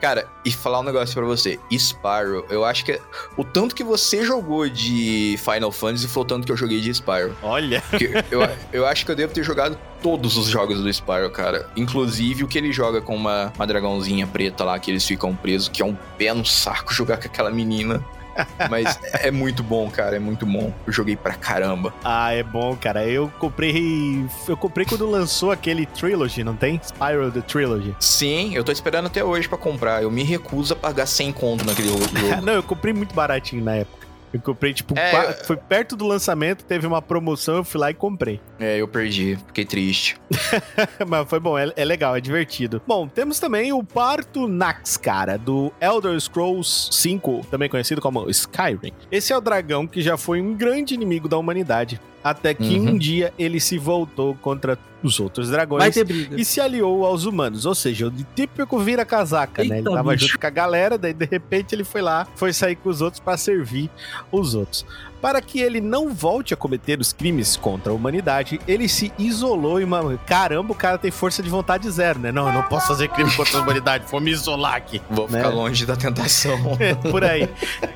Cara, e falar um negócio pra você: Spyro, eu acho que o tanto que você jogou de Final Fantasy foi o tanto que eu joguei de Spyro. Olha, eu, eu acho que eu devo ter jogado todos os jogos do Spyro, cara. Inclusive o que ele joga com uma, uma dragãozinha preta lá, que eles ficam presos, que é um pé no saco jogar com aquela menina. Mas é muito bom, cara, é muito bom. Eu joguei pra caramba. Ah, é bom, cara. Eu comprei. Eu comprei quando lançou aquele Trilogy, não tem? Spyro the Trilogy. Sim, eu tô esperando até hoje pra comprar. Eu me recuso a pagar 100 conto naquele jogo. não, eu comprei muito baratinho na época. Eu comprei, tipo, É, qua- eu- foi perto do lançamento, teve uma promoção, eu fui lá e comprei. É, eu perdi, fiquei triste. Mas foi bom, é, é legal, é divertido. Bom, temos também o Parto Nax, cara, do Elder Scrolls 5, também conhecido como Skyrim. Esse é o dragão que já foi um grande inimigo da humanidade. Até que Uhum. um dia ele se voltou contra os outros dragões. E se aliou aos humanos, ou seja, o típico vira-casaca, né? Ele Eita, tava bicho. junto com a galera, daí de repente ele foi lá, foi sair com os outros pra servir os outros. Para que ele não volte a cometer os crimes contra a humanidade, ele se isolou em uma. Caramba, o cara tem força de vontade zero, né? Não, eu não posso fazer crime contra a humanidade, vou me isolar aqui. Vou Né? ficar longe da tentação. É, por aí.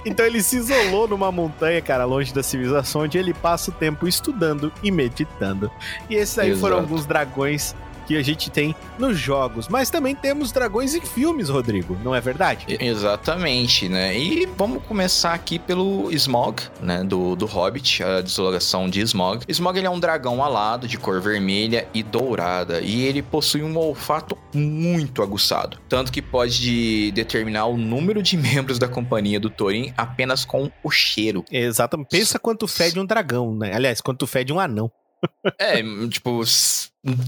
Então ele se isolou numa montanha, cara, longe da civilização, onde ele passa o tempo estudando e meditando. E esses aí foram Exato. alguns dragões que a gente tem nos jogos. Mas também temos dragões em filmes, Rodrigo, não é verdade? Exatamente, né? E vamos começar aqui pelo Smog, né? Do, do Hobbit, a deslocação de Smog. Smog ele é um dragão alado, de cor vermelha e dourada. E ele possui um olfato muito aguçado. Tanto que pode determinar o número de membros da companhia do Thorin apenas com o cheiro. Exatamente. Pensa quanto fede um dragão, né? Aliás, quanto fede um anão. É, tipo,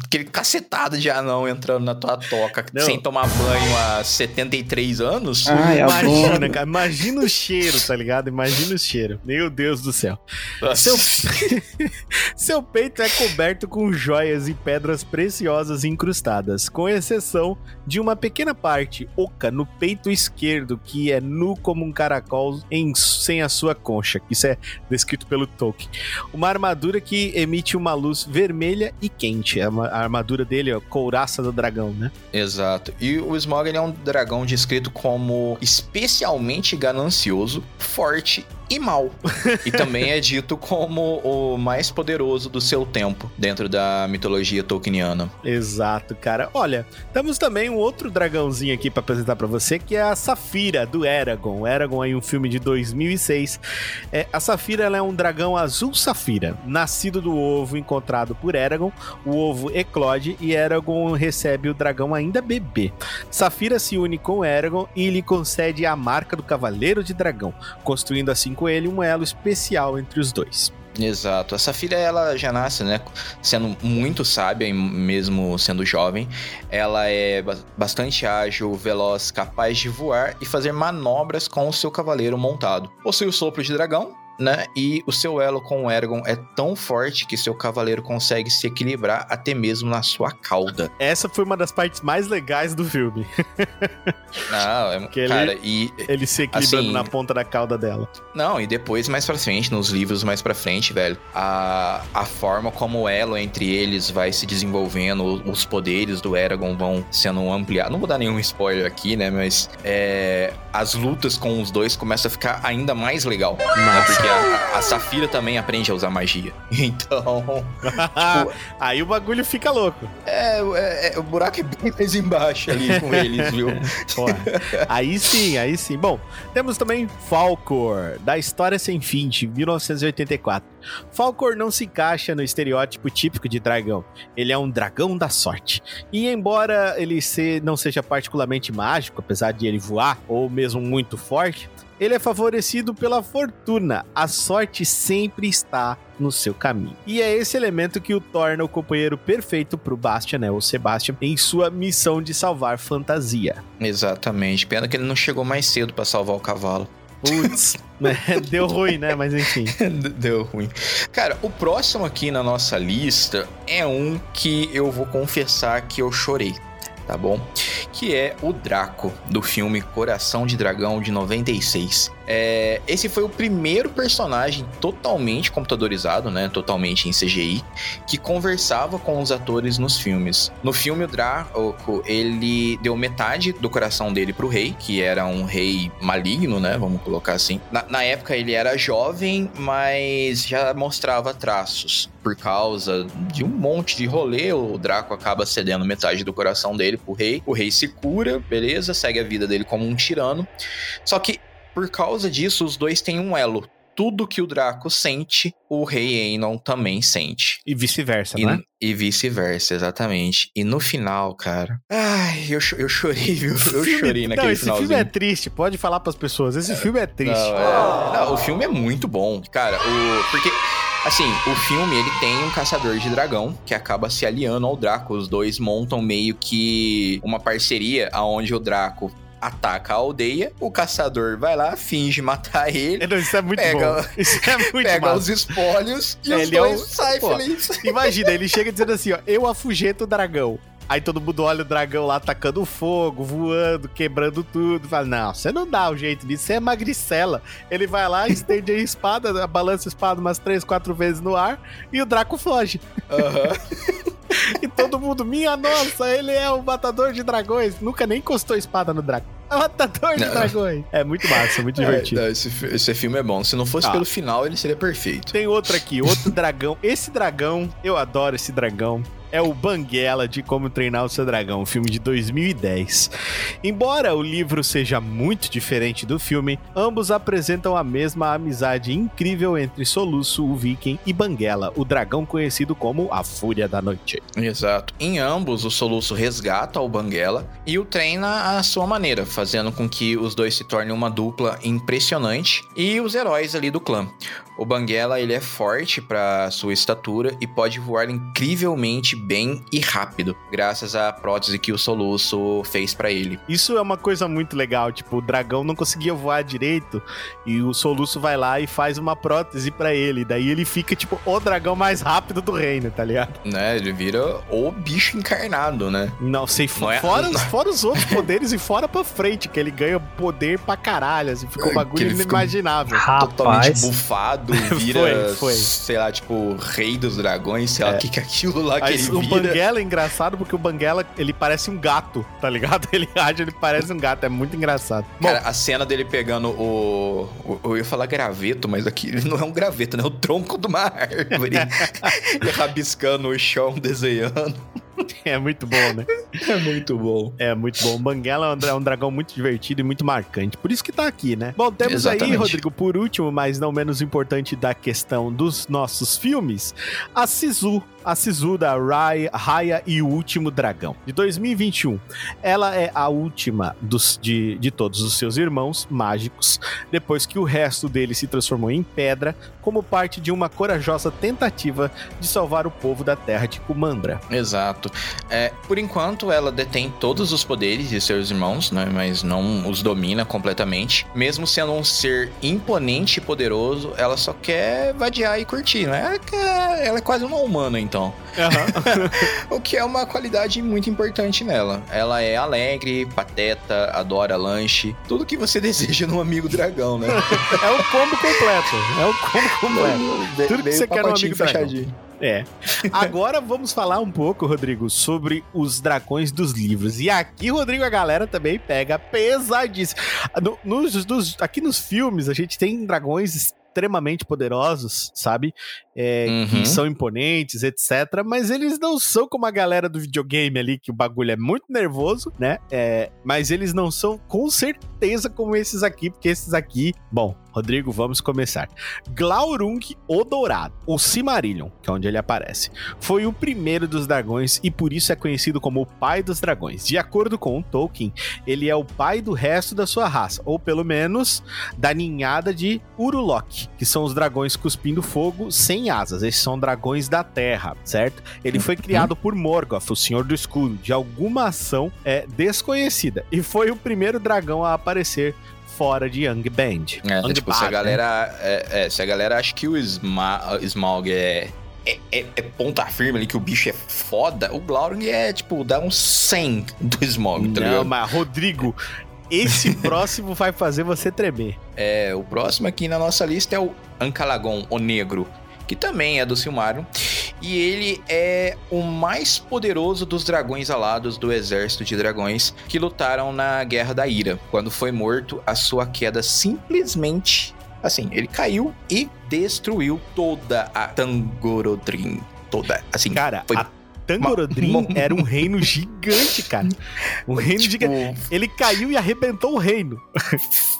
aquele cacetado de anão entrando na tua toca Não. sem tomar banho há 73 anos. Ai, Imagina, adoro. cara. Imagina o cheiro, tá ligado? Imagina o cheiro. Meu Deus do céu. Nossa. Seu, Seu peito é coberto com joias e pedras preciosas incrustadas, com exceção de uma pequena parte oca no peito esquerdo, que é nu como um caracol em- sem a sua concha. Isso é descrito pelo Tolkien. Uma armadura que emite uma luz vermelha e quente. A ma- a armadura dele é couraça do dragão, né? Exato. E o ele é um dragão descrito como especialmente ganancioso, forte e mau. e também é dito como o mais poderoso do seu tempo, dentro da mitologia tolkieniana. Exato, cara. Olha, temos também um outro dragãozinho aqui pra apresentar pra você, que é a Safira, do Eragon. O Eragon aí um filme de 2006. É, a Safira ela é um dragão azul safira, nascido do ovo encontrado por Eragon. O ovo eclode e Eragon recebe o dragão ainda bebê. Safira se une com Eragon e lhe concede a marca do Cavaleiro de Dragão, construindo assim com ele um elo especial entre os dois. Exato. Essa filha, ela já nasce, né? Sendo muito sábia, mesmo sendo jovem. Ela é ba- bastante ágil, veloz, capaz de voar e fazer manobras com o seu cavaleiro montado. Possui o sopro de dragão, né? E o seu elo com o Eragon é tão forte que seu cavaleiro consegue se equilibrar até mesmo na sua cauda. Essa foi uma das partes mais legais do filme. Não, é, Que ele- cara, e Ele se equilibrando Assim- na ponta da cauda dela. Não, e depois, mais pra frente, nos livros mais pra frente, velho, a, a forma como o elo entre eles vai se desenvolvendo, os poderes do Eragon vão sendo ampliados. Não vou dar nenhum spoiler aqui, né? Mas é, as lutas com os dois começam a ficar ainda mais legal. né, Massa. Porque a, a Safira também aprende a usar magia. Então, Aí o bagulho fica louco. é, é- é- o buraco é bem mais embaixo ali com eles, viu? Porra. aí sim, aí sim. Bom, temos também Falcor, da História Sem Fim, de 1984. Falcor não se encaixa no estereótipo típico de dragão. Ele é um dragão da sorte. E embora ele se- não seja particularmente mágico, apesar de ele voar, ou mesmo muito forte, ele é favorecido pela fortuna. A sorte sempre está no seu caminho. E é esse elemento que o torna o companheiro perfeito pro Bastian, né, o Sebastian, em sua missão de salvar fantasia. Exatamente. Pena que ele não chegou mais cedo pra salvar o cavalo. Putz, né, deu ruim, né? Mas enfim. Deu ruim. Cara, o próximo aqui na nossa lista é um que eu vou confessar que eu chorei, tá bom? Que é o Draco, do filme Coração de Dragão de 96. É, esse foi o primeiro personagem totalmente computadorizado, né? Totalmente em CGI, que conversava com os atores nos filmes. No filme, o Draco, ele deu metade do coração dele pro rei, que era um rei maligno, né? Vamos colocar assim. Na, na época, ele era jovem, mas já mostrava traços. Por causa de um monte de rolê, o Draco acaba cedendo metade do coração dele pro rei. O rei se cura, beleza, segue a vida dele como um tirano. Só que por causa disso, os dois têm um elo. Tudo que o Draco sente, o rei Aenon também sente. E vice-versa, né? e vice-versa, exatamente. E no final, cara. Ai, eu, eu chorei, viu? Eu Filme- chorei naquele Não, esse finalzinho. filme é triste. Pode falar pras pessoas. Esse filme é triste. Não, é- não, o filme é muito bom. Cara, o. Porque. Assim, o filme ele tem um caçador de dragão que acaba se aliando ao Draco. Os dois montam meio que uma parceria aonde o Draco ataca a aldeia, o caçador vai lá, finge matar ele, Não, Isso é muito Pega- bom. Isso é muito pega massa. os espólios e É, os ele é dois o- saem felizes. Imagina, ele chega dizendo assim, ó, eu afugento o dragão. Aí todo mundo olha o dragão lá atacando fogo, voando, quebrando tudo. Fala, não, você não dá o jeito disso, você é magricela. Ele vai lá, estende a espada, balança a espada umas três, quatro vezes no ar e o Draco foge. Aham. E todo mundo, minha nossa, ele é o matador de dragões. Nunca nem encostou espada no Draco. É matador de Não. dragões. É muito massa, muito É, divertido. não, esse, esse filme é bom. Se não fosse Ah. pelo final, ele seria perfeito. Tem outro aqui, outro dragão. Esse dragão, eu adoro esse dragão. É o Banguela de Como Treinar o Seu Dragão, um filme de 2010. Embora o livro seja muito diferente do filme, ambos apresentam a mesma amizade incrível entre Soluço, o Viking, e Banguela, o dragão conhecido como a Fúria da Noite. Exato. Em ambos, o Soluço resgata o Banguela e o treina à sua maneira, fazendo com que os dois se tornem uma dupla impressionante e os heróis ali do clã. O Banguela, ele é forte para sua estatura e pode voar incrivelmente bem e rápido, graças à prótese que o Soluço fez para ele. Isso é uma coisa muito legal, tipo, o dragão não conseguia voar direito e o Soluço vai lá e faz uma prótese pra ele. Daí ele fica, tipo, o dragão mais rápido do reino, tá ligado? Né? Ele vira o bicho encarnado, né? Não, sei, Não é- fora, os- fora os outros poderes e fora pra frente, que ele ganha poder pra caralho, assim, ficou um bagulho ele fica- inimaginável. Totalmente Rapaz, bufado, vira, Foi, foi. sei lá, tipo, rei dos dragões, sei lá o que que é aquilo lá que Aí, o. Banguela é engraçado porque o Banguela, ele parece um gato, tá ligado? Ele age, ele parece um gato, é muito engraçado. Bom, Cara, a cena dele pegando o, o- Eu ia falar graveto, mas aqui ele não é um graveto, né? É o tronco de uma árvore. e rabiscando o chão, desenhando. é muito bom, né? É muito bom. É muito bom. O Banguela é um, dra- dragão muito divertido e muito marcante. Por isso que tá aqui, né? Bom, temos aí, Exatamente. Rodrigo, por último, mas não menos importante da questão dos nossos filmes, a Sisu, a Sisuda, Raya, Raya e o Último Dragão, de 2021. Ela é a última dos, de, de todos os seus irmãos mágicos, depois que o resto deles se transformou em pedra, como parte de uma corajosa tentativa de salvar o povo da terra de Kumandra. Exato. É, por enquanto, ela detém todos os poderes de seus irmãos, né, mas não os domina completamente. Mesmo sendo um ser imponente e poderoso, ela só quer vadiar e curtir, né? Ela é quase uma humana, então. Uhum. o que é uma qualidade muito importante nela. Ela é alegre, pateta, adora lanche, tudo que você deseja num amigo dragão, né? é o combo completo. É o combo completo. tudo que você quer num amigo fechadinho. dragão. É. Agora vamos falar um pouco, Rodrigo, sobre os dragões dos livros. E aqui, Rodrigo, a galera também pega pesadíssimo. No, nos, nos, aqui nos filmes, a gente tem dragões extremamente poderosos, sabe? É, uhum. Que são imponentes, etc. Mas eles não são como a galera do videogame ali, que o bagulho é muito nervoso, né? É, mas eles não são com certeza como esses aqui, porque esses aqui, bom, Rodrigo, vamos começar. Glaurung o Dourado, ou Cimarillion, que é onde ele aparece, foi o primeiro dos dragões e por isso é conhecido como o pai dos dragões. De acordo com Tolkien, ele é o pai do resto da sua raça, ou pelo menos da ninhada de Urulok, que são os dragões cuspindo fogo sem asas. Esses são dragões da terra, certo? Ele foi uhum. criado por Morgoth, o Senhor do Escuro, de alguma ação é, desconhecida, e foi o primeiro dragão a aparecer fora de Young Band. É, Young tipo, se a né? galera. É, é, se a galera acha que o Sma Smaug é, é, é, é, ponta firme ali, que o bicho é foda, o Glaurung é, tipo, dá um 100 do Smaug, tá Não, mas Rodrigo, esse próximo vai fazer você tremer. É, o próximo aqui na nossa lista é o Ancalagon, o Negro que também é do Silmario, e ele é o mais poderoso dos dragões alados do exército de dragões que lutaram na Guerra da Ira. Quando foi morto, a sua queda simplesmente assim, ele caiu e destruiu toda a Tangorodrim. Toda, assim, cara, foi... a Tangorodrim era um reino gigante, cara. Um reino tipo... gigante. Ele caiu e arrebentou o reino.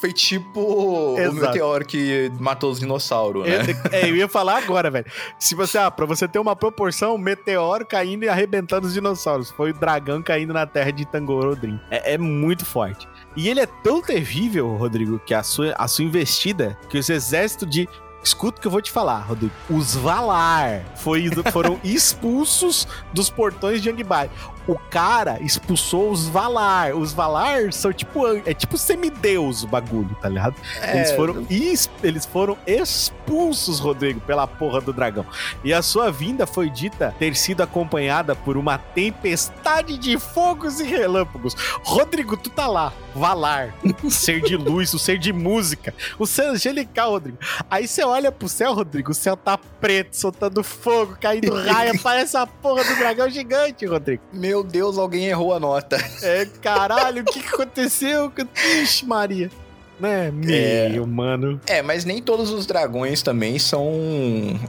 Foi tipo Exato. o meteoro que matou os dinossauros, né? É, eu ia falar agora, velho. Se você, ah, pra você ter uma proporção, meteoro caindo e arrebentando os dinossauros. Foi o dragão caindo na terra de Tangorodrim. É, é muito forte. E ele é tão terrível, Rodrigo, que a sua, a sua investida, que os exércitos de Escuta o que eu vou te falar, Rodrigo. Os Valar foi, foram expulsos dos portões de Angbai. O cara expulsou os Valar. Os Valar são tipo. É tipo semideus o bagulho, tá ligado? É... Eles, foram, eles foram expulsos, Rodrigo, pela porra do dragão. E a sua vinda foi dita ter sido acompanhada por uma tempestade de fogos e relâmpagos. Rodrigo, tu tá lá. Valar. ser de luz, o ser de música. O ser angelical, Rodrigo. Aí você olha pro céu, Rodrigo. O céu tá preto, soltando fogo, caindo raia. parece a porra do dragão gigante, Rodrigo. Meu meu Deus, alguém errou a nota. É, caralho, o que, que aconteceu? Ixi, Maria né? Meio, é, mano. É, mas nem todos os dragões também são.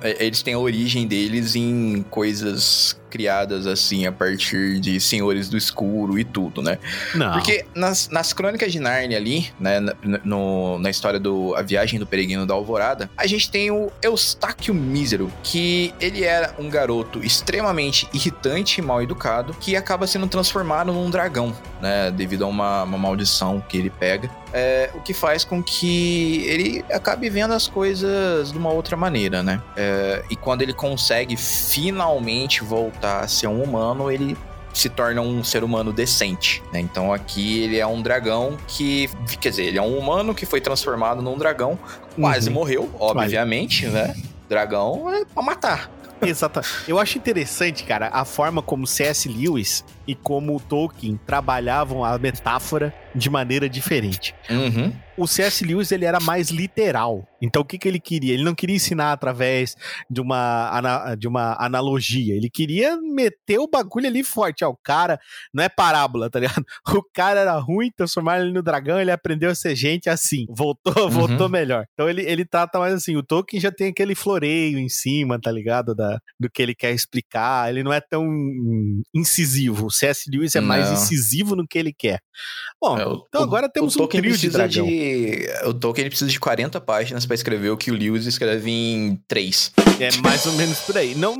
É, eles têm a origem deles em coisas criadas assim a partir de Senhores do Escuro e tudo, né? Não. Porque nas, nas crônicas de Narnia ali, né, no, na história do A Viagem do Peregrino da Alvorada, a gente tem o Eustáquio Mísero, que ele era um garoto extremamente irritante e mal educado, que acaba sendo transformado num dragão, né? Devido a uma, uma maldição que ele pega. É, o que faz com que ele acabe vendo as coisas de uma outra maneira, né? É, e quando ele consegue finalmente voltar voltar a ser um humano, ele se torna um ser humano decente, né? Então aqui ele é um dragão que, quer dizer, ele é um humano que foi transformado num dragão, quase uhum. morreu, obviamente, né? Dragão é pra matar. Exato. Eu acho interessante, cara, a forma como C.S. Lewis e como Tolkien trabalhavam a metáfora de maneira diferente. Uhum. O C.S. Lewis ele era mais literal. Então o que, que ele queria? Ele não queria ensinar através de uma, de uma analogia. Ele queria meter o bagulho ali forte. Ó, o cara não é parábola, tá ligado? O cara era ruim, transformaram ele no dragão, ele aprendeu a ser gente assim. Voltou, uhum. voltou melhor. Então ele, ele trata mais assim. O Tolkien já tem aquele floreio em cima, tá ligado? Da, do que ele quer explicar. Ele não é tão incisivo. O C.S. Lewis é não. mais incisivo no que ele quer. Bom, é, o, então agora temos um trio de dragão. De, o Tolkien precisa de 40 páginas para escrever o que o Lewis escreve em 3. É mais ou menos por aí. Não,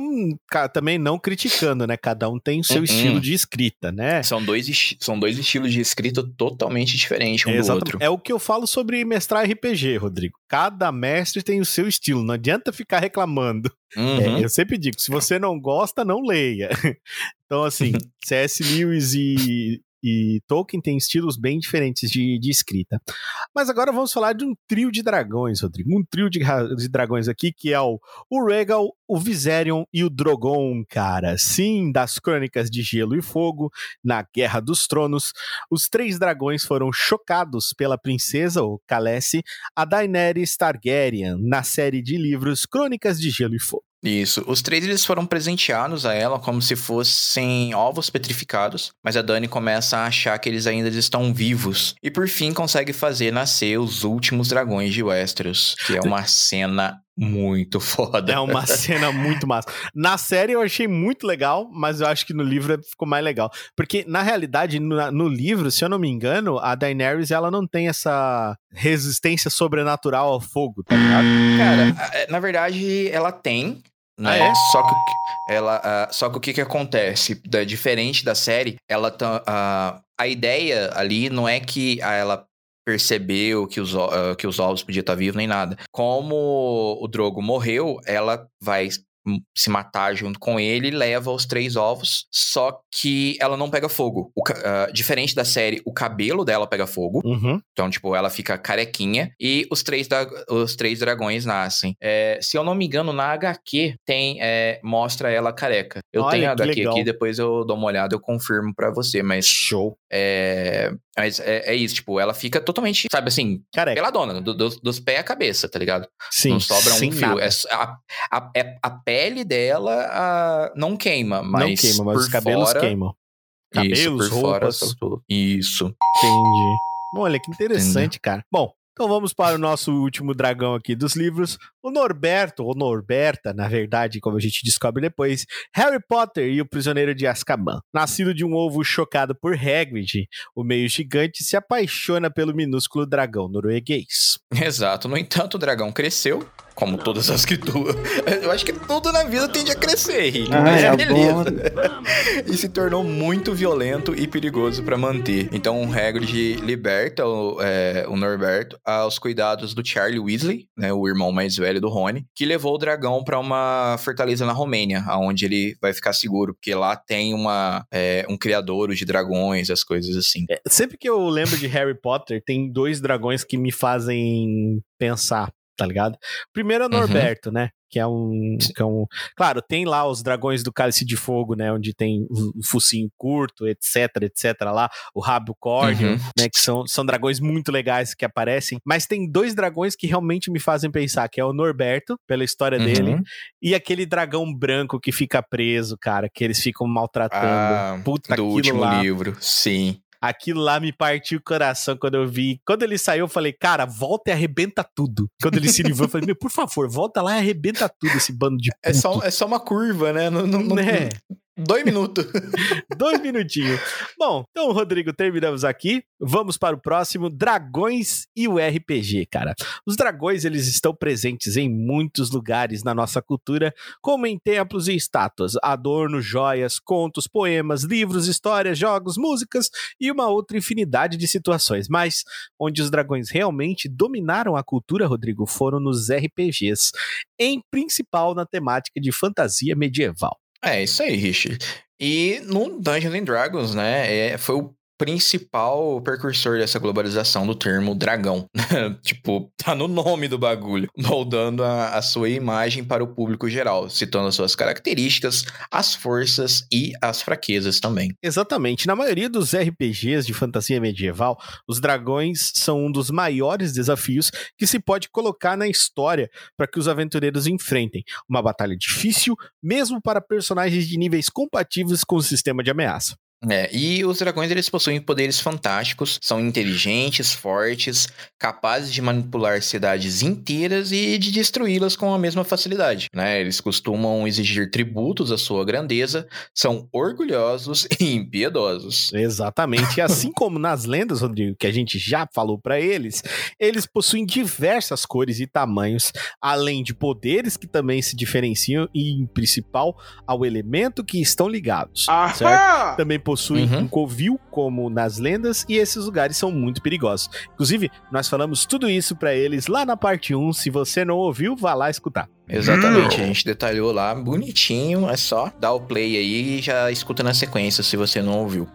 também não criticando, né? Cada um tem o seu Uhum. estilo de escrita, né? São dois, são dois estilos de escrita totalmente diferentes um do Exatamente. outro. É o que eu falo sobre mestrar RPG, Rodrigo. Cada mestre tem o seu estilo. Não adianta ficar reclamando. Uhum. É, eu sempre digo, se você não gosta, não leia. Então, assim, C.S. Lewis e, e Tolkien têm estilos bem diferentes de, de escrita. Mas agora vamos falar de um trio de dragões, Rodrigo. Um trio de, de dragões aqui, que é o, o Rhaegal, o Viserion e o Drogon, cara. Sim, das Crônicas de Gelo e Fogo, na Guerra dos Tronos. Os três dragões foram chocados pela princesa, ou Khaleesi, a Daenerys Targaryen, na série de livros Crônicas de Gelo e Fogo. Isso. Os três eles foram presenteados a ela como se fossem ovos petrificados, mas a Dani começa a achar que eles ainda estão vivos e por fim consegue fazer nascer os últimos dragões de Westeros, que é uma cena muito foda. É uma cena muito massa. Na série eu achei muito legal, mas eu acho que no livro ficou mais legal. Porque, na realidade, no, no livro, se eu não me engano, a Daenerys ela não tem essa resistência sobrenatural ao fogo, tá ligado? Cara, a- na verdade ela tem, né? Ah, é? Só que o que- ela, ah, só que o que que acontece? Da- diferente da série, ela tá, ah, a ideia ali não é que ah, ela percebeu que os, ah, que os ovos podiam estar vivos nem nada. Como o Drogo morreu, ela vai se matar junto com ele leva os três ovos, só que ela não pega fogo. O ah, diferente da série, o cabelo dela pega fogo. Uhum. Então, tipo, ela fica carequinha e os três, da- os três dragões nascem. É, se eu não me engano, na HQ tem é, mostra ela careca. Eu Olha, tenho a HQ legal. aqui, depois eu dou uma olhada, eu confirmo pra você, mas Show. é, mas é, é isso, tipo, ela fica totalmente, sabe assim, Careca. peladona, do- do- dos pés à cabeça, tá ligado? Sim, não sobra um fio. É a, a, é- a pele dela ah, não queima, mas não queima, mas os cabelos fora, queimam. Cabelos, isso, por fora, roupas. tudo. Isso. Entendi. Olha, que interessante, cara. Bom, então vamos para o nosso último dragão aqui dos livros. O Norberto, ou Norberta, na verdade, como a gente descobre depois, Harry Potter e o Prisioneiro de Azkaban. Nascido de um ovo chocado por Hagrid, o meio gigante se apaixona pelo minúsculo dragão norueguês. Exato. No entanto, o dragão cresceu, como todas as que tu. Eu acho que tudo na vida tende a crescer, Henrique. Ah, mas é beleza. bom. e se tornou muito violento e perigoso pra manter. Então, o Hagrid liberta o, é, o Norberto aos cuidados do Charlie Weasley, né, o irmão mais velho do Rony, que levou o dragão pra uma fortaleza na Romênia, aonde ele vai ficar seguro, porque lá tem uma, é, um criadouro de dragões, as coisas assim. É, sempre que eu lembro de Harry Potter, tem dois dragões que me fazem pensar, tá ligado? Primeiro é o Uhum. Norberto, né? Que é, um, que é um. Claro, tem lá os dragões do cálice de fogo, né? Onde tem o focinho curto, etc, etc. lá, o rabo córneo, Uhum. né? Que são, são dragões muito legais que aparecem. Mas tem dois dragões que realmente me fazem pensar, que é o Norberto, pela história Uhum. dele, e aquele dragão branco que fica preso, cara, que eles ficam maltratando. Ah, Puta, do último lá. livro, sim. Aquilo lá me partiu o coração quando eu vi. Quando ele saiu, eu falei, cara, volta e arrebenta tudo. Quando ele se livrou, eu falei, meu, por favor, volta lá e arrebenta tudo esse bando de puto. É só, é só uma curva, né? Não, não, não- Né? Dois minutos. Dois minutinhos. Bom, então, Rodrigo, terminamos aqui. Vamos para o próximo, Dragões e o RPG, cara. Os dragões, eles estão presentes em muitos lugares na nossa cultura, como em templos e estátuas, adornos, joias, contos, poemas, livros, histórias, jogos, músicas e uma outra infinidade de situações. Mas onde os dragões realmente dominaram a cultura, Rodrigo, foram nos RPGs, em principal na temática de fantasia medieval. É, isso aí, Rich. E no Dungeons and Dragons, né, é, foi o principal precursor dessa globalização do termo dragão. tipo, tá no nome do bagulho, moldando a, a sua imagem para o público geral, citando as suas características, as forças e as fraquezas também. Exatamente. Na maioria dos RPGs de fantasia medieval, os dragões são um dos maiores desafios que se pode colocar na história para que os aventureiros enfrentem. Uma batalha difícil, mesmo para personagens de níveis compatíveis com o sistema de ameaça. É, e os dragões eles possuem poderes fantásticos, são inteligentes, fortes, capazes de manipular cidades inteiras e de destruí-las com a mesma facilidade. Né? Eles costumam exigir tributos à sua grandeza, são orgulhosos e impiedosos. Exatamente. E assim como nas lendas, Rodrigo, que a gente já falou para eles, eles possuem diversas cores e tamanhos, além de poderes que também se diferenciam e, em principal, ao elemento que estão ligados. Certo? Também possuem Uhum. um covil, como nas lendas, e esses lugares são muito perigosos. Inclusive, nós falamos tudo isso para eles lá na parte 1. Se você não ouviu, vá lá escutar. Exatamente, a gente detalhou lá bonitinho, é só dar o play aí e já escuta na sequência se você não ouviu.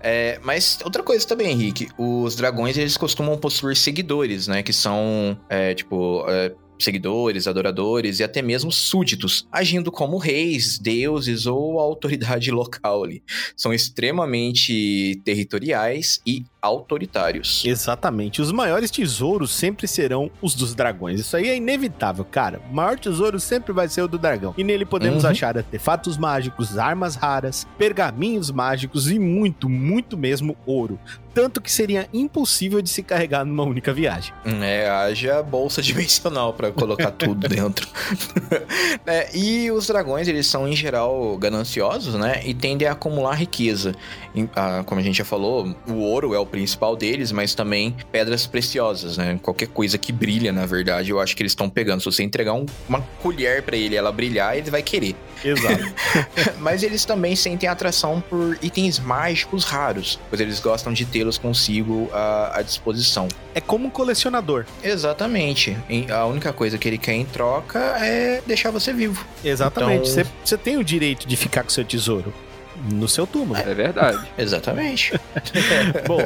É, mas outra coisa também, Henrique, os dragões eles costumam possuir seguidores, né, que são, é, tipo... é, Seguidores, adoradores e até mesmo súditos, agindo como reis, deuses ou autoridade local ali. São extremamente territoriais e autoritários. Exatamente. Os maiores tesouros sempre serão os dos dragões. Isso aí é inevitável, cara. O maior tesouro sempre vai ser o do dragão. E nele podemos Uhum. achar artefatos mágicos, armas raras, pergaminhos mágicos e muito, muito mesmo ouro. Tanto que seria impossível de se carregar numa única viagem. É, haja bolsa dimensional pra colocar tudo dentro. É, e os dragões, eles são em geral gananciosos, né? E tendem a acumular riqueza. Ah, como a gente já falou, o ouro é o principal deles, mas também pedras preciosas, né? Qualquer coisa que brilha, na verdade, eu acho que eles estão pegando. Se você entregar um- uma colher pra ele e ela brilhar, ele vai querer. Exato. Mas eles também sentem atração por itens mágicos raros, pois eles gostam de tê-los consigo à, à disposição. é como um colecionador. Exatamente. A única coisa que ele quer em troca é deixar você vivo. Exatamente. Então- Você você tem o direito de ficar com seu tesouro no seu túmulo. É verdade. Exatamente. Bom,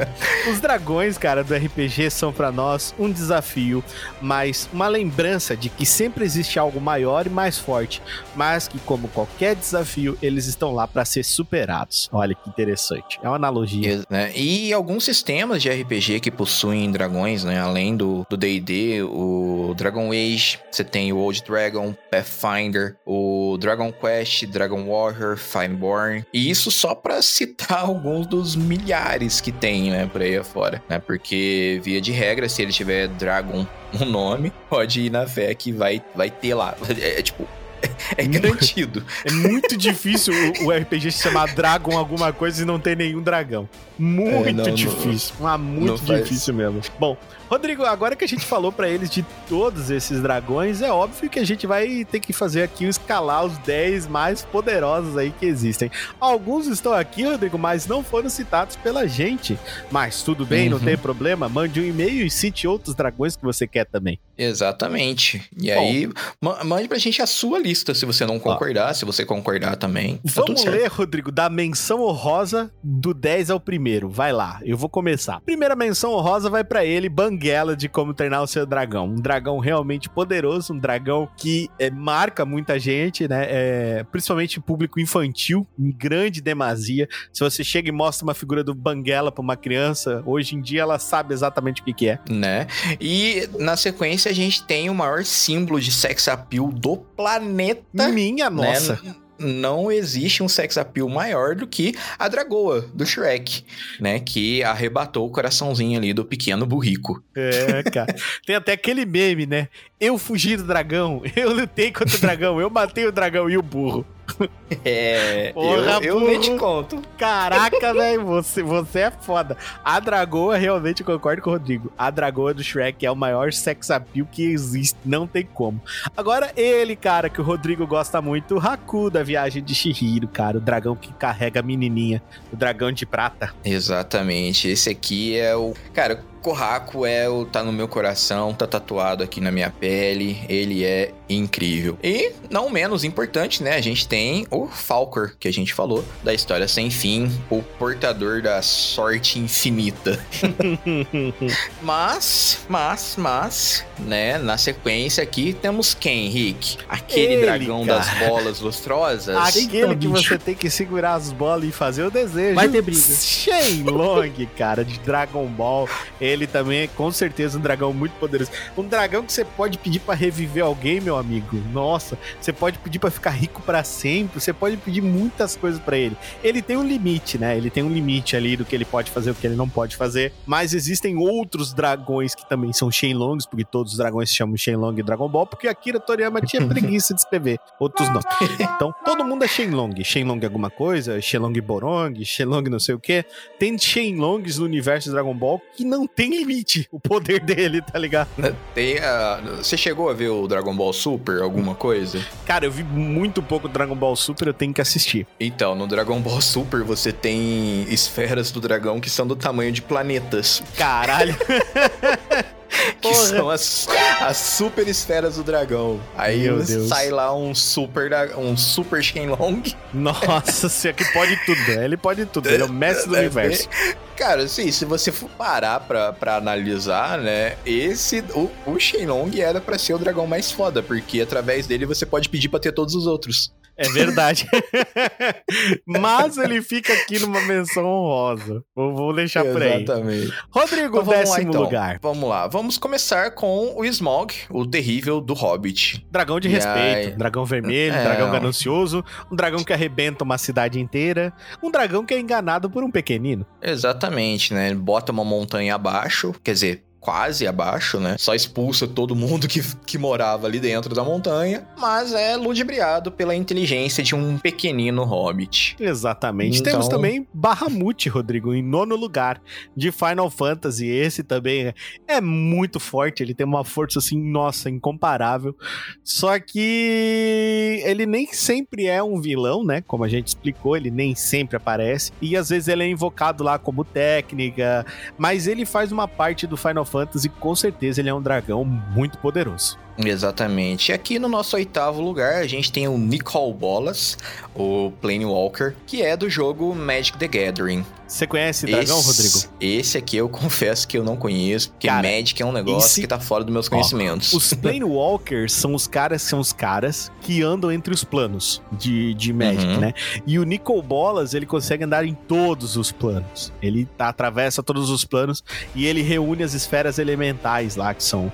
os dragões, cara, do RPG são pra nós um desafio, mas uma lembrança de que sempre existe algo maior e mais forte, mas que como qualquer desafio, eles estão lá pra ser superados. Olha que interessante. É uma analogia. E, né, e alguns sistemas de RPG que possuem dragões, né? Além do do D&D, o Dragon Age, você tem o Old Dragon, Pathfinder, o Dragon Quest, Dragon Warrior, Fireborn. E isso só pra citar alguns dos milhares que tem, né, por aí afora, né? Porque via de regra, se ele tiver Dragon no nome, pode ir na fé que vai vai ter lá. É, é tipo é garantido. É muito difícil o, o RPG se chamar Dragon alguma coisa e não ter nenhum dragão. Muito É, não, não- difícil. Ah, muito não faz. difícil mesmo. Bom, Rodrigo, agora que a gente falou pra eles de todos esses dragões, é óbvio que a gente vai ter que fazer aqui o escalar os 10 mais poderosos aí que existem. Alguns estão aqui, Rodrigo, mas não foram citados pela gente. Mas tudo bem, não Uhum. tem problema. Mande um e-mail e cite outros dragões que você quer também. Exatamente. E Bom. aí, ma- mande pra gente a sua lista, se você não concordar, se você concordar também. Tá Vamos certo. ler, Rodrigo, da menção honrosa do 10 ao primeiro. Vai lá, eu vou começar. Primeira menção honrosa vai pra ele, Banguela, de como treinar o seu dragão. Um dragão realmente poderoso, um dragão que é, marca muita gente, né? É, principalmente público infantil, em grande demasia. Se você chega e mostra uma figura do Banguela pra uma criança, hoje em dia ela sabe exatamente o que, que é. Né? E na sequência a gente tem o maior símbolo de sex appeal do planeta. Minha né? nossa. N- Não existe um sex appeal maior do que a dragoa do Shrek, né? Que arrebatou o coraçãozinho ali do pequeno burrico. É, cara. Tem até aquele meme, né? Eu fugi do dragão, eu lutei contra o dragão, eu matei o dragão e o burro. É, Porra, eu, eu nem te conto. Caraca, velho, você, você é foda. A Dragoa, realmente, concordo com o Rodrigo. A Dragoa do Shrek é o maior sex appeal que existe, não tem como. Agora, ele, cara, que o Rodrigo gosta muito, o Haku da Viagem de Shihiro, cara, o dragão que carrega a menininha, o dragão de prata. Exatamente. Esse aqui é o. Cara, Corraco é o. tá no meu coração, tá tatuado aqui na minha pele. Ele é incrível. E, não menos importante, né? A gente tem o Falcor, que a gente falou, da história sem fim, o portador da sorte infinita. Mas, mas, mas, né? Na sequência aqui temos quem, Rick? Aquele Ele, dragão cara. das bolas lustrosas. Aquele que você tem que segurar as bolas e fazer o desejo. Vai ter briga. Shenlong, cara, de Dragon Ball. ele também é com certeza um dragão muito poderoso. Um dragão que você pode pedir pra reviver alguém, meu amigo. Nossa, você pode pedir pra ficar rico pra sempre. Você pode pedir muitas coisas pra ele. Ele tem um limite, né? Ele tem um limite ali do que ele pode fazer, o que ele não pode fazer. Mas existem outros dragões que também são Shenlongs, porque todos os dragões se chamam Shenlong e Dragon Ball, porque Akira Toriyama tinha preguiça de escrever outros nomes. Então, todo mundo é Shenlong. Shenlong alguma coisa, Shenlong Borong, Shenlong não sei o que. Tem Shenlongs no universo de Dragon Ball que não tem limite o poder dele, tá ligado? Tem a... Você chegou a ver o Dragon Ball Super, alguma coisa? Cara, eu vi muito pouco Dragon Ball Super, eu tenho que assistir. Então, no Dragon Ball Super você tem esferas do dragão que são do tamanho de planetas. Caralho. que Porra. são as, as super esferas do dragão. Aí sai lá um super um super Shenlong. Nossa, você que pode tudo. Ele pode tudo. Ele é o mestre do É, universo. Cara, assim, se você for parar pra, pra analisar, né, esse, o, o Shenlong era pra ser o dragão mais foda, porque através dele você pode pedir pra ter todos os outros. É verdade. Mas ele fica aqui numa menção honrosa. Vou, vou deixar por aí. Exatamente. Rodrigo, Então, vamos lá, décimo então. lugar. Vamos lá. Vamos começar com o Smog, o terrível do Hobbit. Dragão de E respeito. aí? Dragão vermelho, É. dragão ganancioso, um dragão que arrebenta uma cidade inteira, um dragão que é enganado por um pequenino. Exatamente, né? Bota uma montanha abaixo, quer dizer, quase abaixo, né? Só expulsa todo mundo que, que morava ali dentro da montanha, mas é ludibriado pela inteligência de um pequenino hobbit. Exatamente. Então- Temos também Bahamut, Rodrigo, em nono lugar de Final Fantasy. Esse também é- é muito forte, ele tem uma força assim, nossa, incomparável. Só que ele nem sempre é um vilão, né? Como a gente explicou, ele nem sempre aparece. E às vezes ele é invocado lá como técnica, mas ele faz uma parte do Final Fantasy, com certeza ele é um dragão muito poderoso. Exatamente. E aqui no nosso oitavo lugar, a gente tem o Nicole Bolas, o Planewalker, que é do jogo Magic the Gathering. Você conhece dragão, esse, Rodrigo? Esse aqui eu confesso que eu não conheço, porque Cara, Magic é um negócio esse- que tá fora dos meus conhecimentos. Os Planewalkers são os caras, são os caras que andam entre os planos de, de Magic, Uhum. né? E o Nicol Bolas, ele consegue andar em todos os planos. Ele atravessa todos os planos e ele reúne as esferas elementais lá, que são.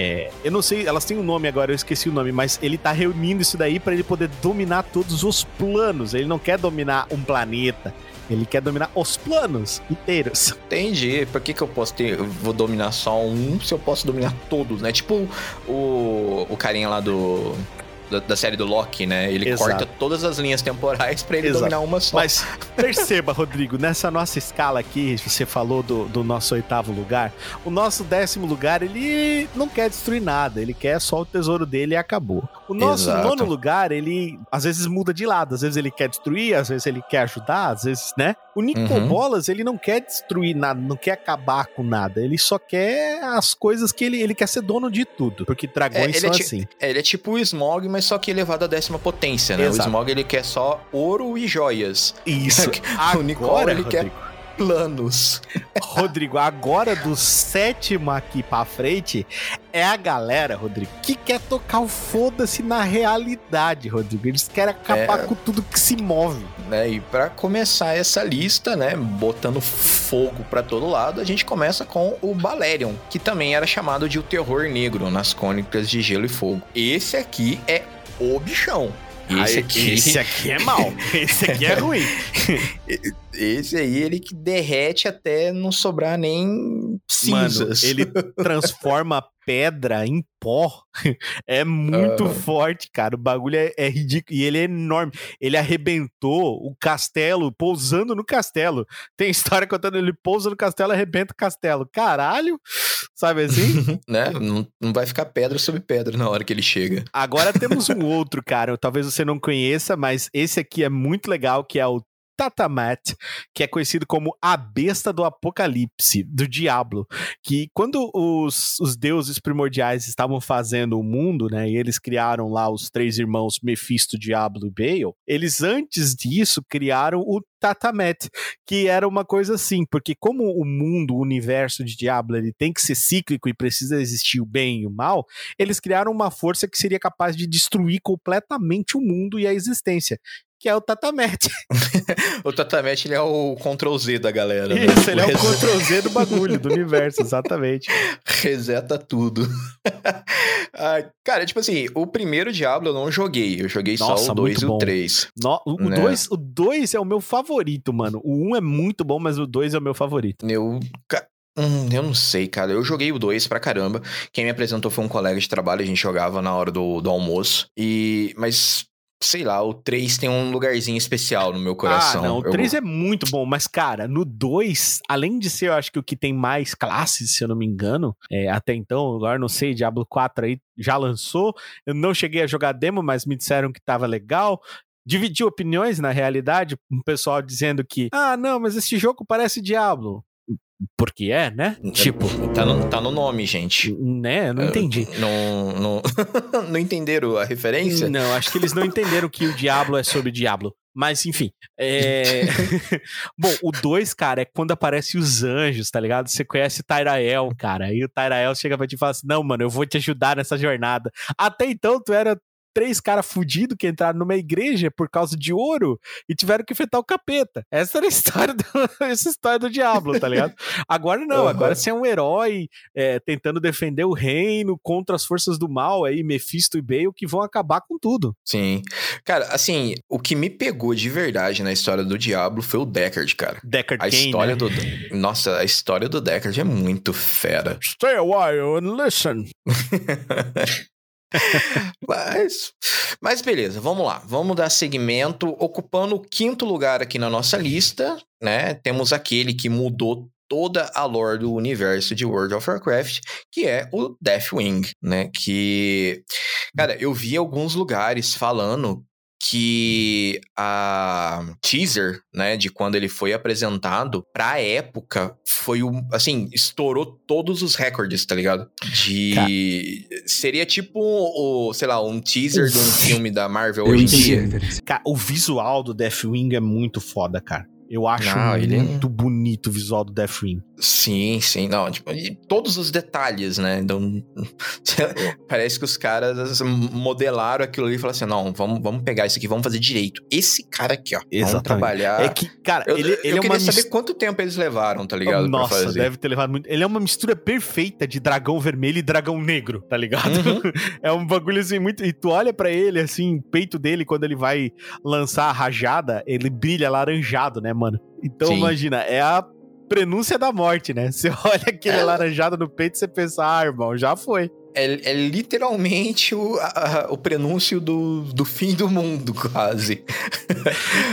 É, eu não sei, elas têm um nome agora, eu esqueci o nome, mas ele tá reunindo isso daí pra ele poder dominar todos os planos. Ele não quer dominar um planeta, ele quer dominar os planos inteiros. Entendi. Por que, que eu posso ter. Vou dominar só um se eu posso dominar todos, né? Tipo o, o carinha lá do. Da, da série do Loki, né? Ele Exato. corta todas as linhas temporais pra ele Exato. dominar uma só. Mas perceba, Rodrigo, nessa nossa escala aqui, você falou do, do nosso oitavo lugar, o nosso décimo lugar, ele não quer destruir nada, ele quer só o tesouro dele e acabou. O nosso Exato. nono lugar, ele às vezes muda de lado, às vezes ele quer destruir, às vezes ele quer ajudar, às vezes, né? O Nico Uhum. Bolas, ele não quer destruir nada, não quer acabar com nada, ele só quer as coisas que ele, ele quer ser dono de tudo, porque dragões É, são é assim. É, ele é tipo o Smog, mas só que elevado à décima potência, né? Exato. O Smog ele quer só ouro e joias. Isso. O Nicole, ele quer-. Planos. Rodrigo, agora do sétimo aqui pra frente é a galera, Rodrigo, que quer tocar o foda-se na realidade, Rodrigo. Eles querem acabar É. com tudo que se move. Né? E pra começar essa lista, né, botando fogo pra todo lado, a gente começa com o Balerion, que também era chamado de o terror negro nas crônicas de Gelo e Fogo. Esse aqui é o bichão. Esse aqui, esse aqui é mal. Esse aqui é ruim. esse aí, ele que derrete até não sobrar nem cinzas. Mano, ele transforma pedra em pó. É muito Aham. forte, cara. O bagulho é, é ridículo. E ele é enorme. Ele arrebentou o castelo pousando no castelo. Tem história contando ele pousa no castelo e arrebenta o castelo. Caralho! Sabe assim? né? Não, não vai ficar pedra sobre pedra na hora que ele chega. Agora temos um outro, cara. Talvez você não conheça, mas esse aqui é muito legal, que é o Tatamat, que é conhecido como a besta do apocalipse, do diabo, que quando os, os deuses primordiais estavam fazendo o mundo, né, e eles criaram lá os três irmãos Mephisto, Diablo e Bale, eles antes disso criaram o Tatamet, que era uma coisa assim, porque como o mundo, o universo de Diablo, ele tem que ser cíclico e precisa existir o bem e o mal, eles criaram uma força que seria capaz de destruir completamente o mundo e a existência. Que é o Tatamete. o Tatamete, ele é o Ctrl Z da galera. né? Isso, ele é o Ctrl Z do bagulho, do universo, exatamente. Reseta tudo. Ai, cara, tipo assim, o primeiro Diablo eu não joguei. Eu joguei Nossa, só o 2 muito e o bom. 3. No- o Né? 2 o dois é o meu favorito, mano. O 1 um é muito bom, mas o 2 é o meu favorito. Eu. Hum, eu não sei, cara. Eu joguei o 2 pra caramba. Quem me apresentou foi um colega de trabalho, a gente jogava na hora do, do almoço. E. Mas. Sei lá, o 3 tem um lugarzinho especial no meu coração. Ah, não, o Eu- 3 é muito bom, mas, cara, no 2, além de ser, eu acho que o que tem mais classes, se eu não me engano, é, até então, agora não sei, Diablo 4 aí já lançou. Eu não cheguei a jogar demo, mas me disseram que tava legal. Dividi opiniões, na realidade, um pessoal dizendo que, ah, não, mas esse jogo parece Diablo. Porque é, né? Tipo, Tá no, tá no nome, gente. né? Eu não Eu- entendi. Não, não, não entenderam a referência? Não, acho que eles não entenderam que o Diablo é sobre Diablo. Mas, enfim. é- Bom, o 2, cara, é quando aparecem os anjos, tá ligado? Você conhece Tyrael, cara. Aí o Tyrael chega pra te falar assim: Não, mano, eu vou te ajudar nessa jornada. Até então, tu era três caras fudidos que entraram numa igreja por causa de ouro e tiveram que enfrentar o capeta. Essa era a história do, essa história do Diablo, tá ligado? Agora não, Uhum. agora você é um herói é, tentando defender o reino contra as forças do mal aí, Mephisto e Bale, que vão acabar com tudo. Sim. Cara, assim, o que me pegou de verdade na história do Diablo foi o Deckard, cara. Deckard A Cain, história né? do. Nossa, a história do Deckard é muito fera. Stay a while and listen. Mas, mas beleza, vamos lá. Vamos dar segmento. Ocupando o quinto lugar aqui na nossa lista, né? Temos aquele que mudou toda a lore do universo de World of Warcraft, que é o Deathwing, né? Que, cara, eu vi alguns lugares falando que a teaser, né, de quando ele foi apresentado, pra época, foi o, assim, estourou todos os recordes, tá ligado? De... Seria tipo, o, sei lá, um teaser de um filme da Marvel Eu hoje em dia. Cara, o visual do Deathwing é muito foda, cara. Eu acho Não, ele é- muito bonito o visual do Deathwing. Sim, sim, não, tipo, e todos os detalhes, né? Então, parece que os caras modelaram aquilo ali e falaram assim: não, vamos, vamos pegar isso aqui, vamos fazer direito. Esse cara aqui, ó, vamos Exatamente. trabalhar. É que, cara, eu ele, eu ele é queria uma saber mistura. quanto tempo eles levaram, tá ligado? Nossa, deve ter levado muito. Ele é uma mistura perfeita de dragão vermelho e dragão negro, tá ligado? Uhum. É um bagulho assim muito. E tu olha pra ele, assim, o peito dele, quando ele vai lançar a rajada, ele brilha laranjado, né, mano? Então Sim. imagina, é a prenúncia da morte, né? Você olha aquele É. laranjado no peito e você pensa, ah, irmão, já foi. É, é literalmente o, a- o prenúncio do, do fim do mundo, quase.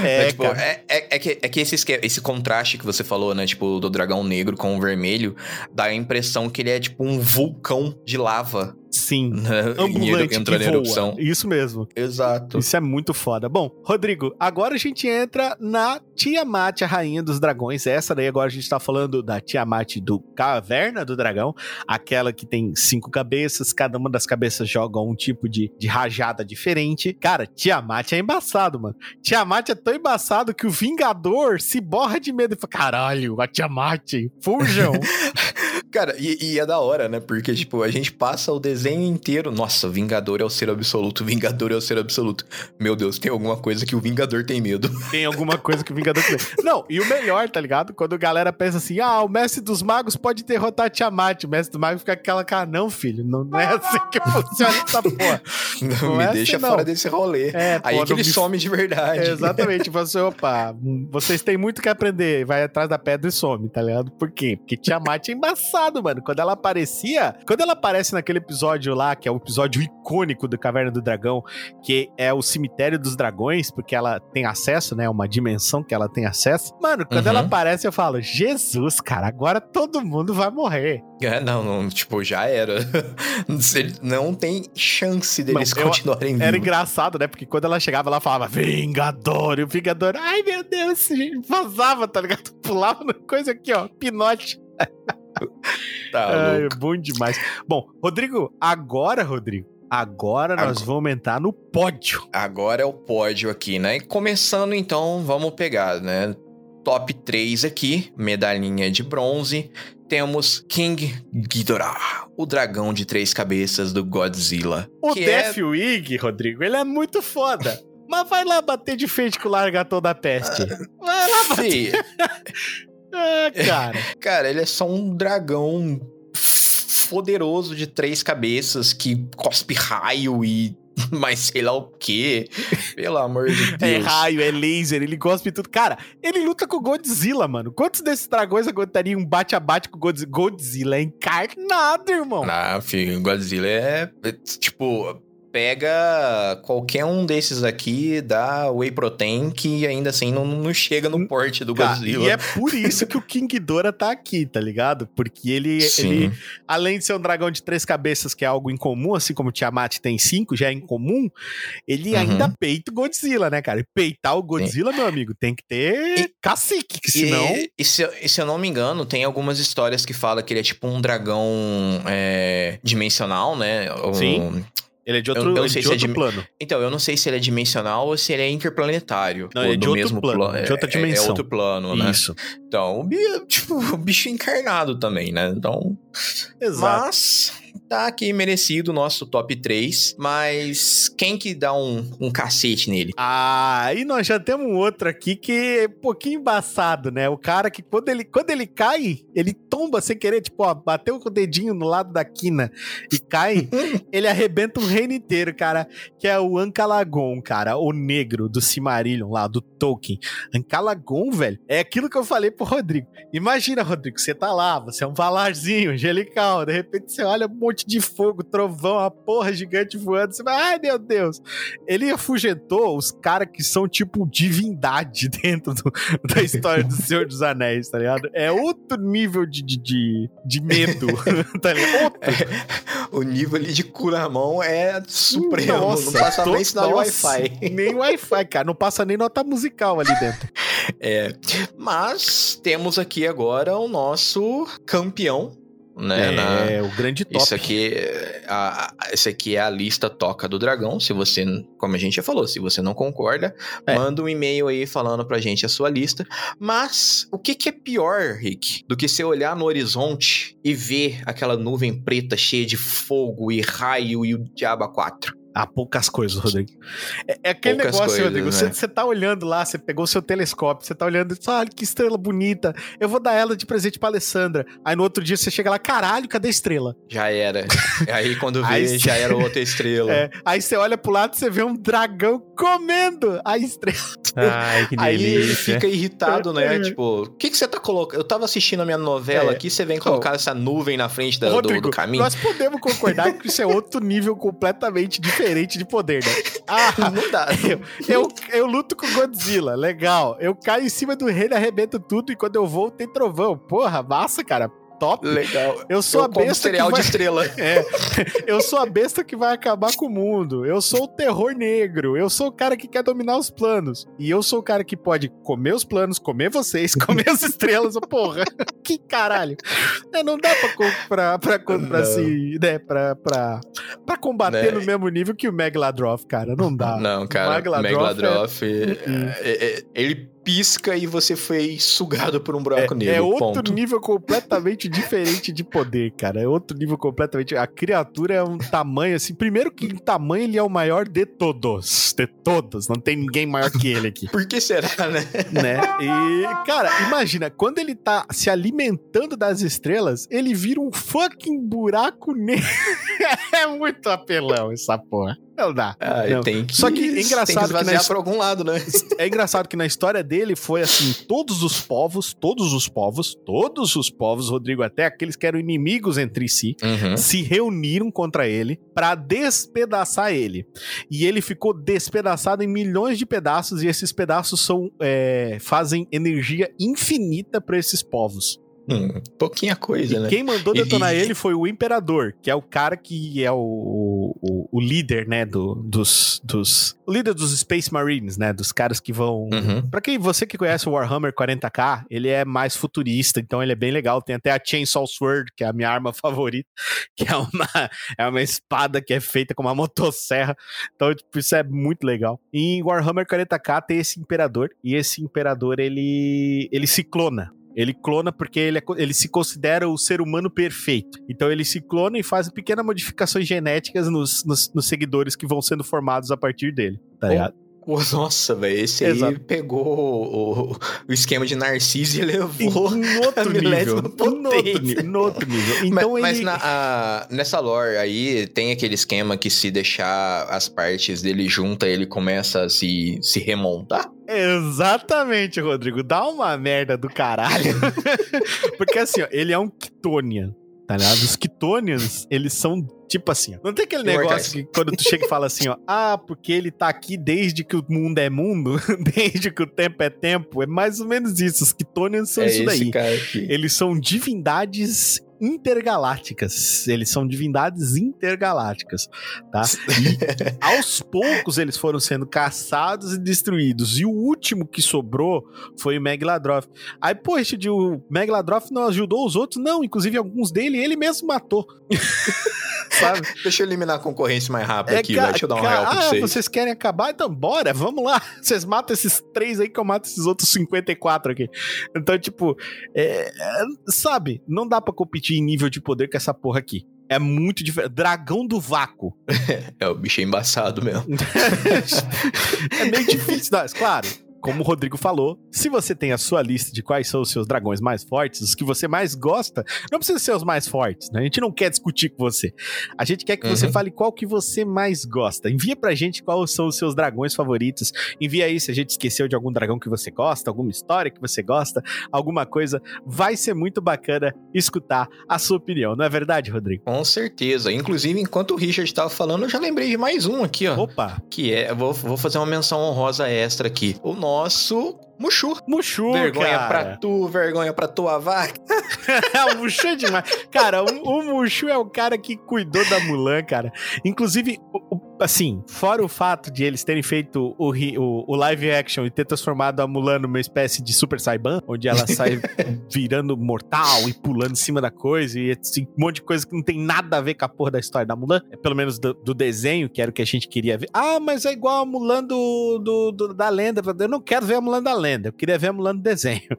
É, tipo, cara. é, é- é que, é que esse, esse contraste que você falou, né? Tipo, do dragão negro com o vermelho, dá a impressão que ele é tipo um vulcão de lava. Sim. Né? Ambulante que entrando em voa. erupção. Isso mesmo. Exato. Isso é muito foda. Bom, Rodrigo, agora a gente entra na Tiamat, a rainha dos dragões. Essa daí agora a gente tá falando da Tiamat do Caverna do Dragão, aquela que tem cinco cabeças, cada uma das cabeças joga um tipo de, de rajada diferente. Cara, Tiamat é embaçado, mano. Tiamat é tão embaçado que o Vingador se borra de medo e fala: caralho, a Tiamat, fujam. Cara, e, e é da hora, né? Porque, tipo, a gente passa o desenho inteiro. Nossa, Vingador é o ser absoluto, Vingador é o ser absoluto. Meu Deus, tem alguma coisa que o Vingador tem medo. tem alguma coisa que o Vingador tem. Não, e o melhor, tá ligado? Quando a galera pensa assim, ah, o mestre dos magos pode derrotar Tiamat. O mestre dos magos fica aquela cara, não, filho, não, não é assim que funciona essa porra. Não, Não me é deixa assim, não. fora desse rolê. É, Aí pô, é que não ele me- some de verdade. É, exatamente, você, opa, vocês têm muito que aprender, vai atrás da pedra e some, tá ligado? Por quê? Porque Tiamat é embaçado, mano. Quando ela aparecia, quando ela aparece naquele episódio lá, que é o episódio icônico do Caverna do Dragão, que é o cemitério dos dragões, porque ela tem acesso, né? Uma dimensão que ela tem acesso. Mano, quando Uhum. ela aparece, eu falo, Jesus, cara, agora todo mundo vai morrer. É, não, não, tipo, já era. Não tem chance deles eu- continuarem Era vivos. engraçado, né? Porque quando ela chegava, ela falava Vingador, e o Vingador, ai meu Deus, a gente vazava, tá ligado? Pulava na coisa aqui, ó, pinote. Tá é bom demais. Bom, Rodrigo, agora, Rodrigo, agora nós Agora. vamos entrar no pódio. Agora é o pódio aqui, né? E começando então, vamos pegar, né? Top 3 aqui, medalhinha de bronze. Temos King Ghidorah, o dragão de três cabeças do Godzilla. O que é- Deathwing, Rodrigo, ele é muito foda. Mas vai lá bater de frente com o largatão da peste. Vai lá bater. Ah, cara. cara, ele é só um dragão poderoso de três cabeças que cospe raio e mais sei lá o quê. Pelo amor de Deus. É raio, é laser, ele de tudo. Cara, ele luta com o Godzilla, mano. Quantos desses dragões aguentariam um bate-a-bate com o Godzilla? Godzilla é encarnado, irmão. Ah, filho, Godzilla é, é, tipo, pega qualquer um desses aqui, dá whey protein que ainda assim não, não chega no porte do Cara, Godzilla. e é por isso que o King Ghidorah tá aqui, tá ligado? Porque ele, ele, além de ser um dragão de três cabeças, que é algo incomum, assim como o Tiamat tem cinco, já é incomum, ele Uhum. ainda peita o Godzilla, né, cara? E peitar o Godzilla, meu amigo, tem que ter E- cacique, que E- senão... E, se, eu- e se eu não me engano, tem algumas histórias que fala que ele é tipo um dragão é, dimensional, né? Um- Sim. Ele é de eu outro, ele é sei de se é outro de- plano. Então, eu não sei se ele é dimensional ou se ele é interplanetário. Não, ele é de outro mesmo plano, pla- de outra é- dimensão. É outro plano, né? Isso. Então, o bicho, tipo, bicho encarnado também, né? Então, Exato. Mas tá aqui merecido o nosso top 3. Mas quem que dá um, um cacete nele? Ah, e nós já temos um outro aqui que é um pouquinho embaçado, né? O cara que quando ele, quando ele cai, ele tomba sem querer, tipo, ó, bateu com o dedinho no lado da quina e cai, ele arrebenta um reino inteiro, cara, que é o Ancalagon, cara, o negro do Cimarillion lá, do Tolkien. Ancalagon, velho, é aquilo que eu falei pro Rodrigo. Imagina, Rodrigo, você tá lá, você é um valarzinho, angelical, de repente você olha um monte de fogo, trovão, uma porra gigante voando, você vai, ai meu Deus. Ele afugentou os caras que são tipo divindade dentro do- da história do Senhor dos Anéis, tá ligado? É outro nível de, de, de, de medo, tá ligado? Outro. O nível ali de curamão é supremo. Nossa, não passa tô- nem sinal de Wi-Fi. Nem Wi-Fi, cara. Não passa nem nota musical ali dentro. É. Mas temos aqui agora o nosso campeão. Né, na- É, o grande top. Isso aqui, a, a- esse aqui é a lista Toca do Dragão. Se você, como a gente já falou, se você não concorda, É. manda um e-mail aí falando pra gente a sua lista. Mas o que, que é pior, Rick, do que você olhar no horizonte e ver aquela nuvem preta cheia de fogo e raio e o diabo 4? Ah, poucas coisas, Rodrigo. É, é aquele Poucas negócio, coisas, Rodrigo. né? Você você tá olhando lá, você pegou o seu telescópio, você tá olhando e olha que estrela bonita. Eu vou dar ela de presente pra Alessandra. Aí no outro dia você chega lá, caralho, cadê a estrela? Já era. aí quando vê, Aí já era outra estrela. É, aí você olha pro lado e você vê um dragão comendo a estrela. Ai, que Aí ele delícia. fica irritado, né? É. tipo, o que, que você tá colocando? Eu tava assistindo a minha novela É. aqui, você vem colocar essa nuvem na frente da- do, Rodrigo, do caminho? nós podemos concordar que isso é outro nível completamente diferente de poder, né? Ah, Não dá. eu, eu, eu luto com Godzilla, legal. Eu caio em cima do rei, arrebento tudo e quando eu vou tem trovão. Porra, massa, cara. Top. Legal. Eu sou eu a besta que vai... de estrela. É, eu sou a besta que vai acabar com o mundo. Eu sou o terror negro. Eu sou o cara que quer dominar os planos. E eu sou o cara que pode comer os planos, comer vocês, comer as estrelas. Porra, que caralho. É, não dá pra, pra, pra, pra, pra se. Né, pra, pra, pra combater Né? no mesmo nível que o Megladroth, cara. Não dá. Não, cara, Megladroth Megladroth, Uh-uh. é- é- ele pisca e você foi sugado por um buraco É, negro. é outro ponto. nível completamente diferente de poder, cara. É outro nível completamente. A criatura é um tamanho assim. Primeiro que em tamanho ele é o maior de todos. De todos. Não tem ninguém maior que ele aqui. Por que será, né? né? E, cara, imagina, quando ele tá se alimentando das estrelas, ele vira um fucking buraco negro. é muito apelão essa porra. Não dá. Ah, Não. tem que, Só que é tem engraçado que que esvaziar na- por algum lado, né? É engraçado que na história dele foi assim: todos os povos, todos os povos, todos os povos, Rodrigo, até aqueles que eram inimigos entre si, Uhum. se reuniram contra ele pra despedaçar ele. E ele ficou despedaçado em milhões de pedaços, e esses pedaços são é, fazem energia infinita pra esses povos. Hum, pouquinha coisa, E né? quem mandou detonar e- ele foi o Imperador, que é o cara que é o, o, o líder, né, do, dos, dos... O líder dos Space Marines, né, dos caras que vão... Uhum. Pra quem, você que conhece o Warhammer 40k, ele é mais futurista, então ele é bem legal. Tem até a Chainsaw Sword, que é a minha arma favorita, que é uma, é uma espada que é feita com uma motosserra. Então, tipo, isso é muito legal. E em Warhammer 40k tem esse imperador, e esse imperador, ele, ele se clona. Ele clona porque ele, é ele se considera o ser humano perfeito. Então ele se clona e faz pequenas modificações genéticas nos, nos, nos seguidores que vão sendo formados a partir dele. Tá ligado? Nossa, velho, esse Exato. aí pegou o, o- esquema de Narciso e elevou. Em outro nível. Em outro, em outro nível. Então mas, mas ele... na- a- nessa lore aí tem aquele esquema que se deixar as partes dele junta, ele começa a se, se remontar? Exatamente, Rodrigo. Dá uma merda do caralho. Porque assim, ó, ele é um Kitonian, tá ligado? Os Kitonians, eles são tipo assim, ó. Não tem aquele negócio que quando tu chega e fala assim, ó, ah, porque ele tá aqui desde que o mundo é mundo, desde que o tempo é tempo. É mais ou menos isso. Os Kitonians são é isso daí. Eles são divindades intergalácticas. Eles são divindades intergalácticas, tá? E aos poucos eles foram sendo caçados e destruídos. E o último que sobrou foi o Megladroth. Aí, de o Megladroth não ajudou os outros? Não, inclusive alguns dele ele mesmo matou. Sabe? Deixa eu eliminar a concorrência mais rápido aqui, ca- vai. Deixa eu dar um real pra ah, vocês. vocês querem acabar? Então bora, vamos lá. Vocês matam esses três aí que eu mato esses outros 54 aqui. Então, tipo, é, é, sabe, não dá pra competir em nível de poder com essa porra aqui. É muito diferente. Dragão do vácuo. É, o bicho é embaçado mesmo. é meio difícil. Mas claro, como o Rodrigo falou, se você tem a sua lista de quais são os seus dragões mais fortes, os que você mais gosta, não precisa ser os mais fortes, né? A gente não quer discutir com você. A gente quer que você Uhum. fale qual que você mais gosta. Envia pra gente quais são os seus dragões favoritos. Envia aí se a gente esqueceu de algum dragão que você gosta, alguma história que você gosta, alguma coisa. Vai ser muito bacana escutar a sua opinião, não é verdade, Rodrigo? Com certeza. Inclusive, enquanto o Richard tava falando, eu já lembrei de mais um aqui, ó. Opa, Que é, vou, vou fazer uma menção honrosa extra aqui. O nosso Mushu. Mushu, vergonha cara. pra tu, vergonha pra tua vaca. o Mushu é demais. Cara, o, o Mushu é o cara que cuidou da Mulan, cara. Inclusive, o- o- assim, fora o fato de eles terem feito o- o live action e ter transformado a Mulan numa espécie de Super Saiban, onde ela sai virando mortal e pulando em cima da coisa e assim, um monte de coisa que não tem nada a ver com a porra da história da Mulan, é pelo menos do, do desenho, que era o que a gente queria ver. Ah, mas é igual a Mulan do, do- do- da lenda. Eu não quero ver a Mulan da lenda, eu queria ver a Mulan do desenho.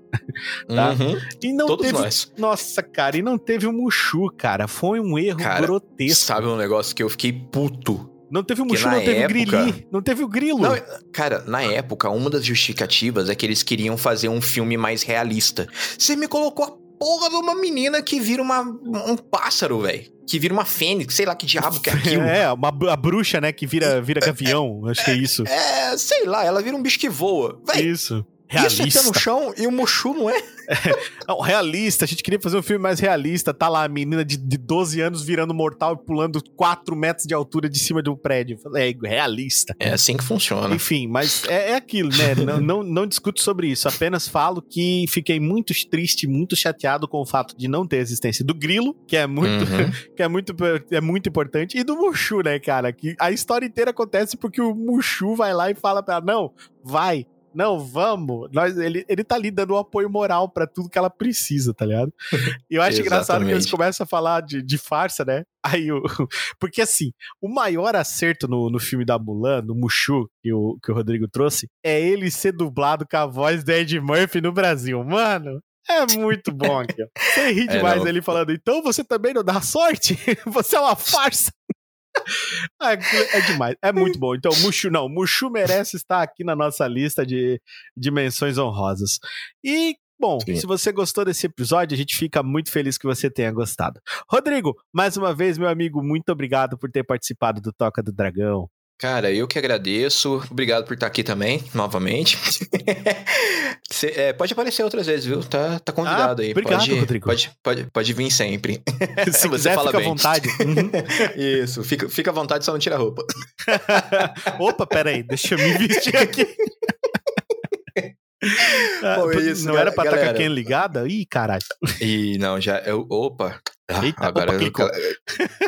Tá. Uhum. E não Todos teve nós. nossa, cara, e não teve o Mushu, cara. Foi um erro Cara, grotesco. Sabe um negócio que eu fiquei puto? Não teve o Mushu, não teve época- o Grili. Não teve o Grilo. Não, cara, na época, uma das justificativas é que eles queriam fazer um filme mais realista. Você me colocou a porra de uma menina que vira uma, um pássaro, velho. Que vira uma fênix, sei lá que diabo que é aquilo. É, uma, a bruxa, né, que vira, vira gavião. Acho que é isso. É, sei lá, ela vira um bicho que voa. Véi, Isso. Isso é pé Realista. no chão e o Mushu não é. Não, realista. A gente queria fazer um filme mais realista. Tá lá a menina de, de 12 anos virando mortal e pulando 4 metros de altura de cima de um prédio. É realista. É assim que funciona. Enfim, mas é, é aquilo, né? não, não, não discuto sobre isso. Apenas falo que fiquei muito triste, muito chateado com o fato de não ter a existência do Grilo, que é muito, Uhum. que é muito, é muito importante, e do Mushu, né, cara? Que a história inteira acontece porque o Mushu vai lá e fala pra ela: não, vai. Não, vamos. Nós, ele, ele tá ali dando um apoio moral pra tudo que ela precisa, tá ligado? E eu acho engraçado que eles começam a falar de, de farsa, né? Aí o. Porque assim, o maior acerto no, no filme da Mulan, no Mushu, que o, que o Rodrigo trouxe, é ele ser dublado com a voz do Ed Murphy no Brasil. Mano, é muito bom aqui, ó. Você ri É, demais não. ele falando, então você também não dá sorte? Você é uma farsa. Ah, É demais, é muito bom. Então, Mushu não, Mushu merece estar aqui na nossa lista de, menções honrosas. E, bom, Sim. se você gostou desse episódio, a gente fica muito feliz que você tenha gostado. Rodrigo, mais uma vez, meu amigo, muito obrigado por ter participado do Toca do Dragão. Cara, eu que agradeço. Obrigado por estar aqui também, novamente. Cê- é, pode aparecer outras vezes, viu? Tá, tá convidado Ah, aí. obrigado, pode, Rodrigo. Pode, pode, pode vir sempre. Se Você quiser, fala fica à bem. vontade. Uhum. Isso, fica, fica à vontade, só não tira a roupa. Opa, peraí, deixa eu me vestir aqui. Ah, Bom, é isso, não era pra estar com a. Ken ligada? Ih, caralho. E não, já. Eu, opa! Ah, Eita, agora opa, eu-.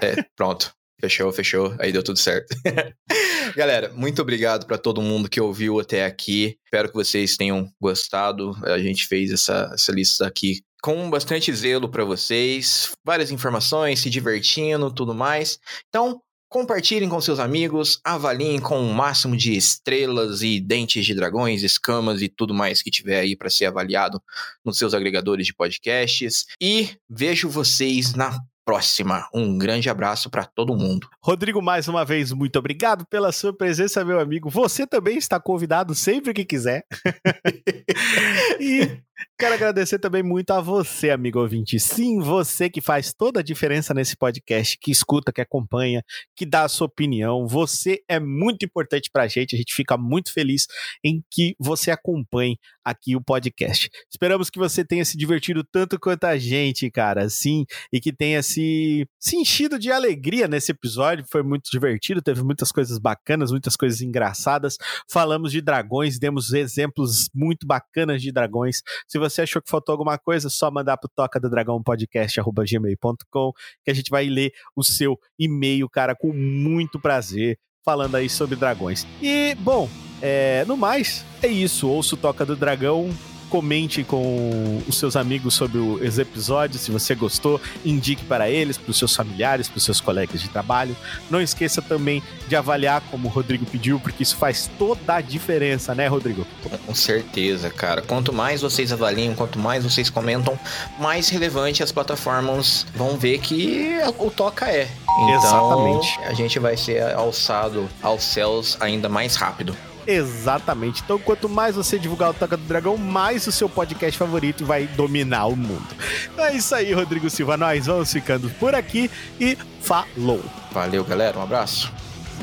É, pronto. Fechou, fechou. Aí deu tudo certo. Galera, muito obrigado para todo mundo que ouviu até aqui. Espero que vocês tenham gostado. A gente fez essa, essa lista aqui com bastante zelo para vocês. Várias informações, se divertindo, tudo mais. Então, compartilhem com seus amigos, avaliem com o máximo de estrelas e dentes de dragões, escamas e tudo mais que tiver aí para ser avaliado nos seus agregadores de podcasts. E vejo vocês na próxima. Um grande abraço para todo mundo. Rodrigo, mais uma vez, muito obrigado pela sua presença, meu amigo. Você também está convidado sempre que quiser. e Quero agradecer também muito a você, amigo ouvinte. Sim, você que faz toda a diferença nesse podcast, que escuta, que acompanha, que dá a sua opinião. Você é muito importante pra gente. A gente fica muito feliz em que você acompanhe aqui o podcast. Esperamos que você tenha se divertido tanto quanto a gente, cara. Sim, e que tenha se, se enchido de alegria nesse episódio. Foi muito divertido, teve muitas coisas bacanas, muitas coisas engraçadas. Falamos de dragões, demos exemplos muito bacanas de dragões. Se você achou que faltou alguma coisa, só mandar pro toca do dragão podcast@gmail.com que a gente vai ler o seu e-mail, cara, com muito prazer, falando aí sobre dragões. E, bom, é, no mais, é isso. Ouço Toca do Dragão comente com os seus amigos sobre os episódios, se você gostou, indique para eles, para os seus familiares, para os seus colegas de trabalho. Não esqueça também de avaliar como o Rodrigo pediu, porque isso faz toda a diferença, né, Rodrigo? Com certeza, cara. Quanto mais vocês avaliam, quanto mais vocês comentam, mais relevante as plataformas vão ver que o Toca é. Então, Exatamente. a gente vai ser alçado aos céus ainda mais rápido. Exatamente. Então, quanto mais você divulgar o Toca do Dragão, mais o seu podcast favorito vai dominar o mundo. Então é isso aí, Rodrigo Silva. Nós vamos ficando por aqui e falou. Valeu, galera. Um abraço.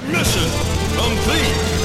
Mission complete.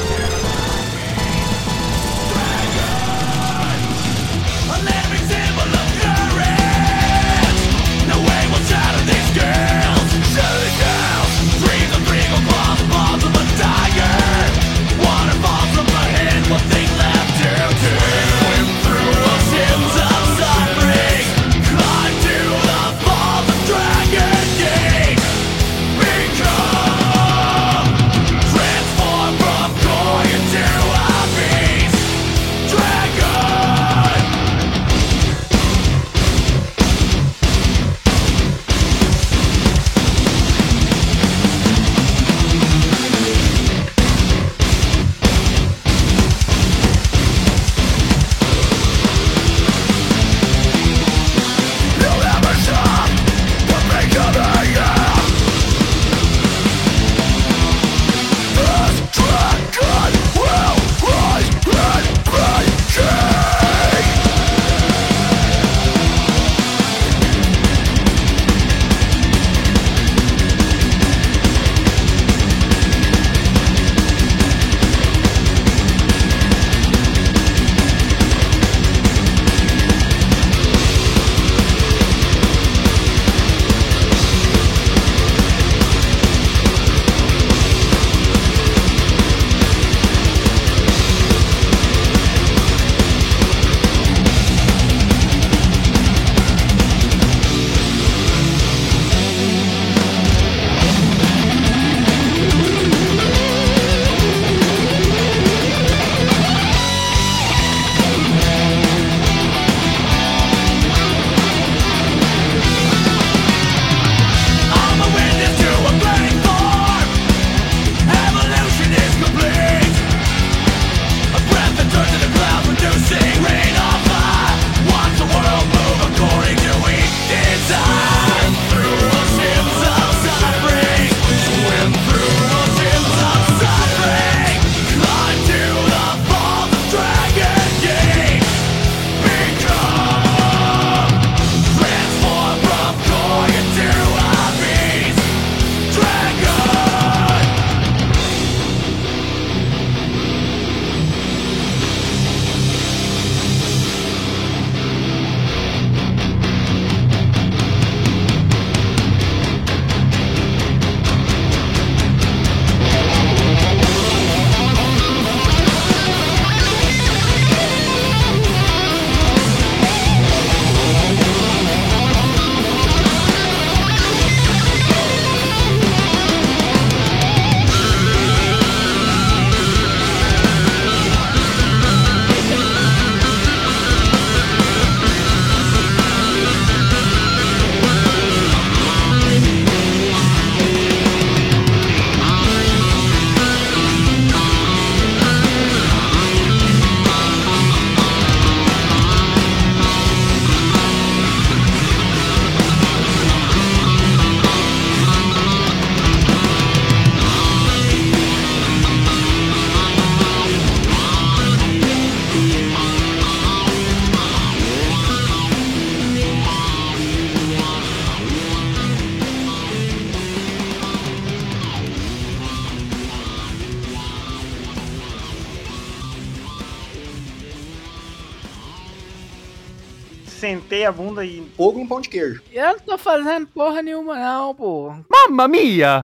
A bunda e. Fogo no pão de queijo. Eu não tô fazendo porra nenhuma, não, pô. Mamma mia!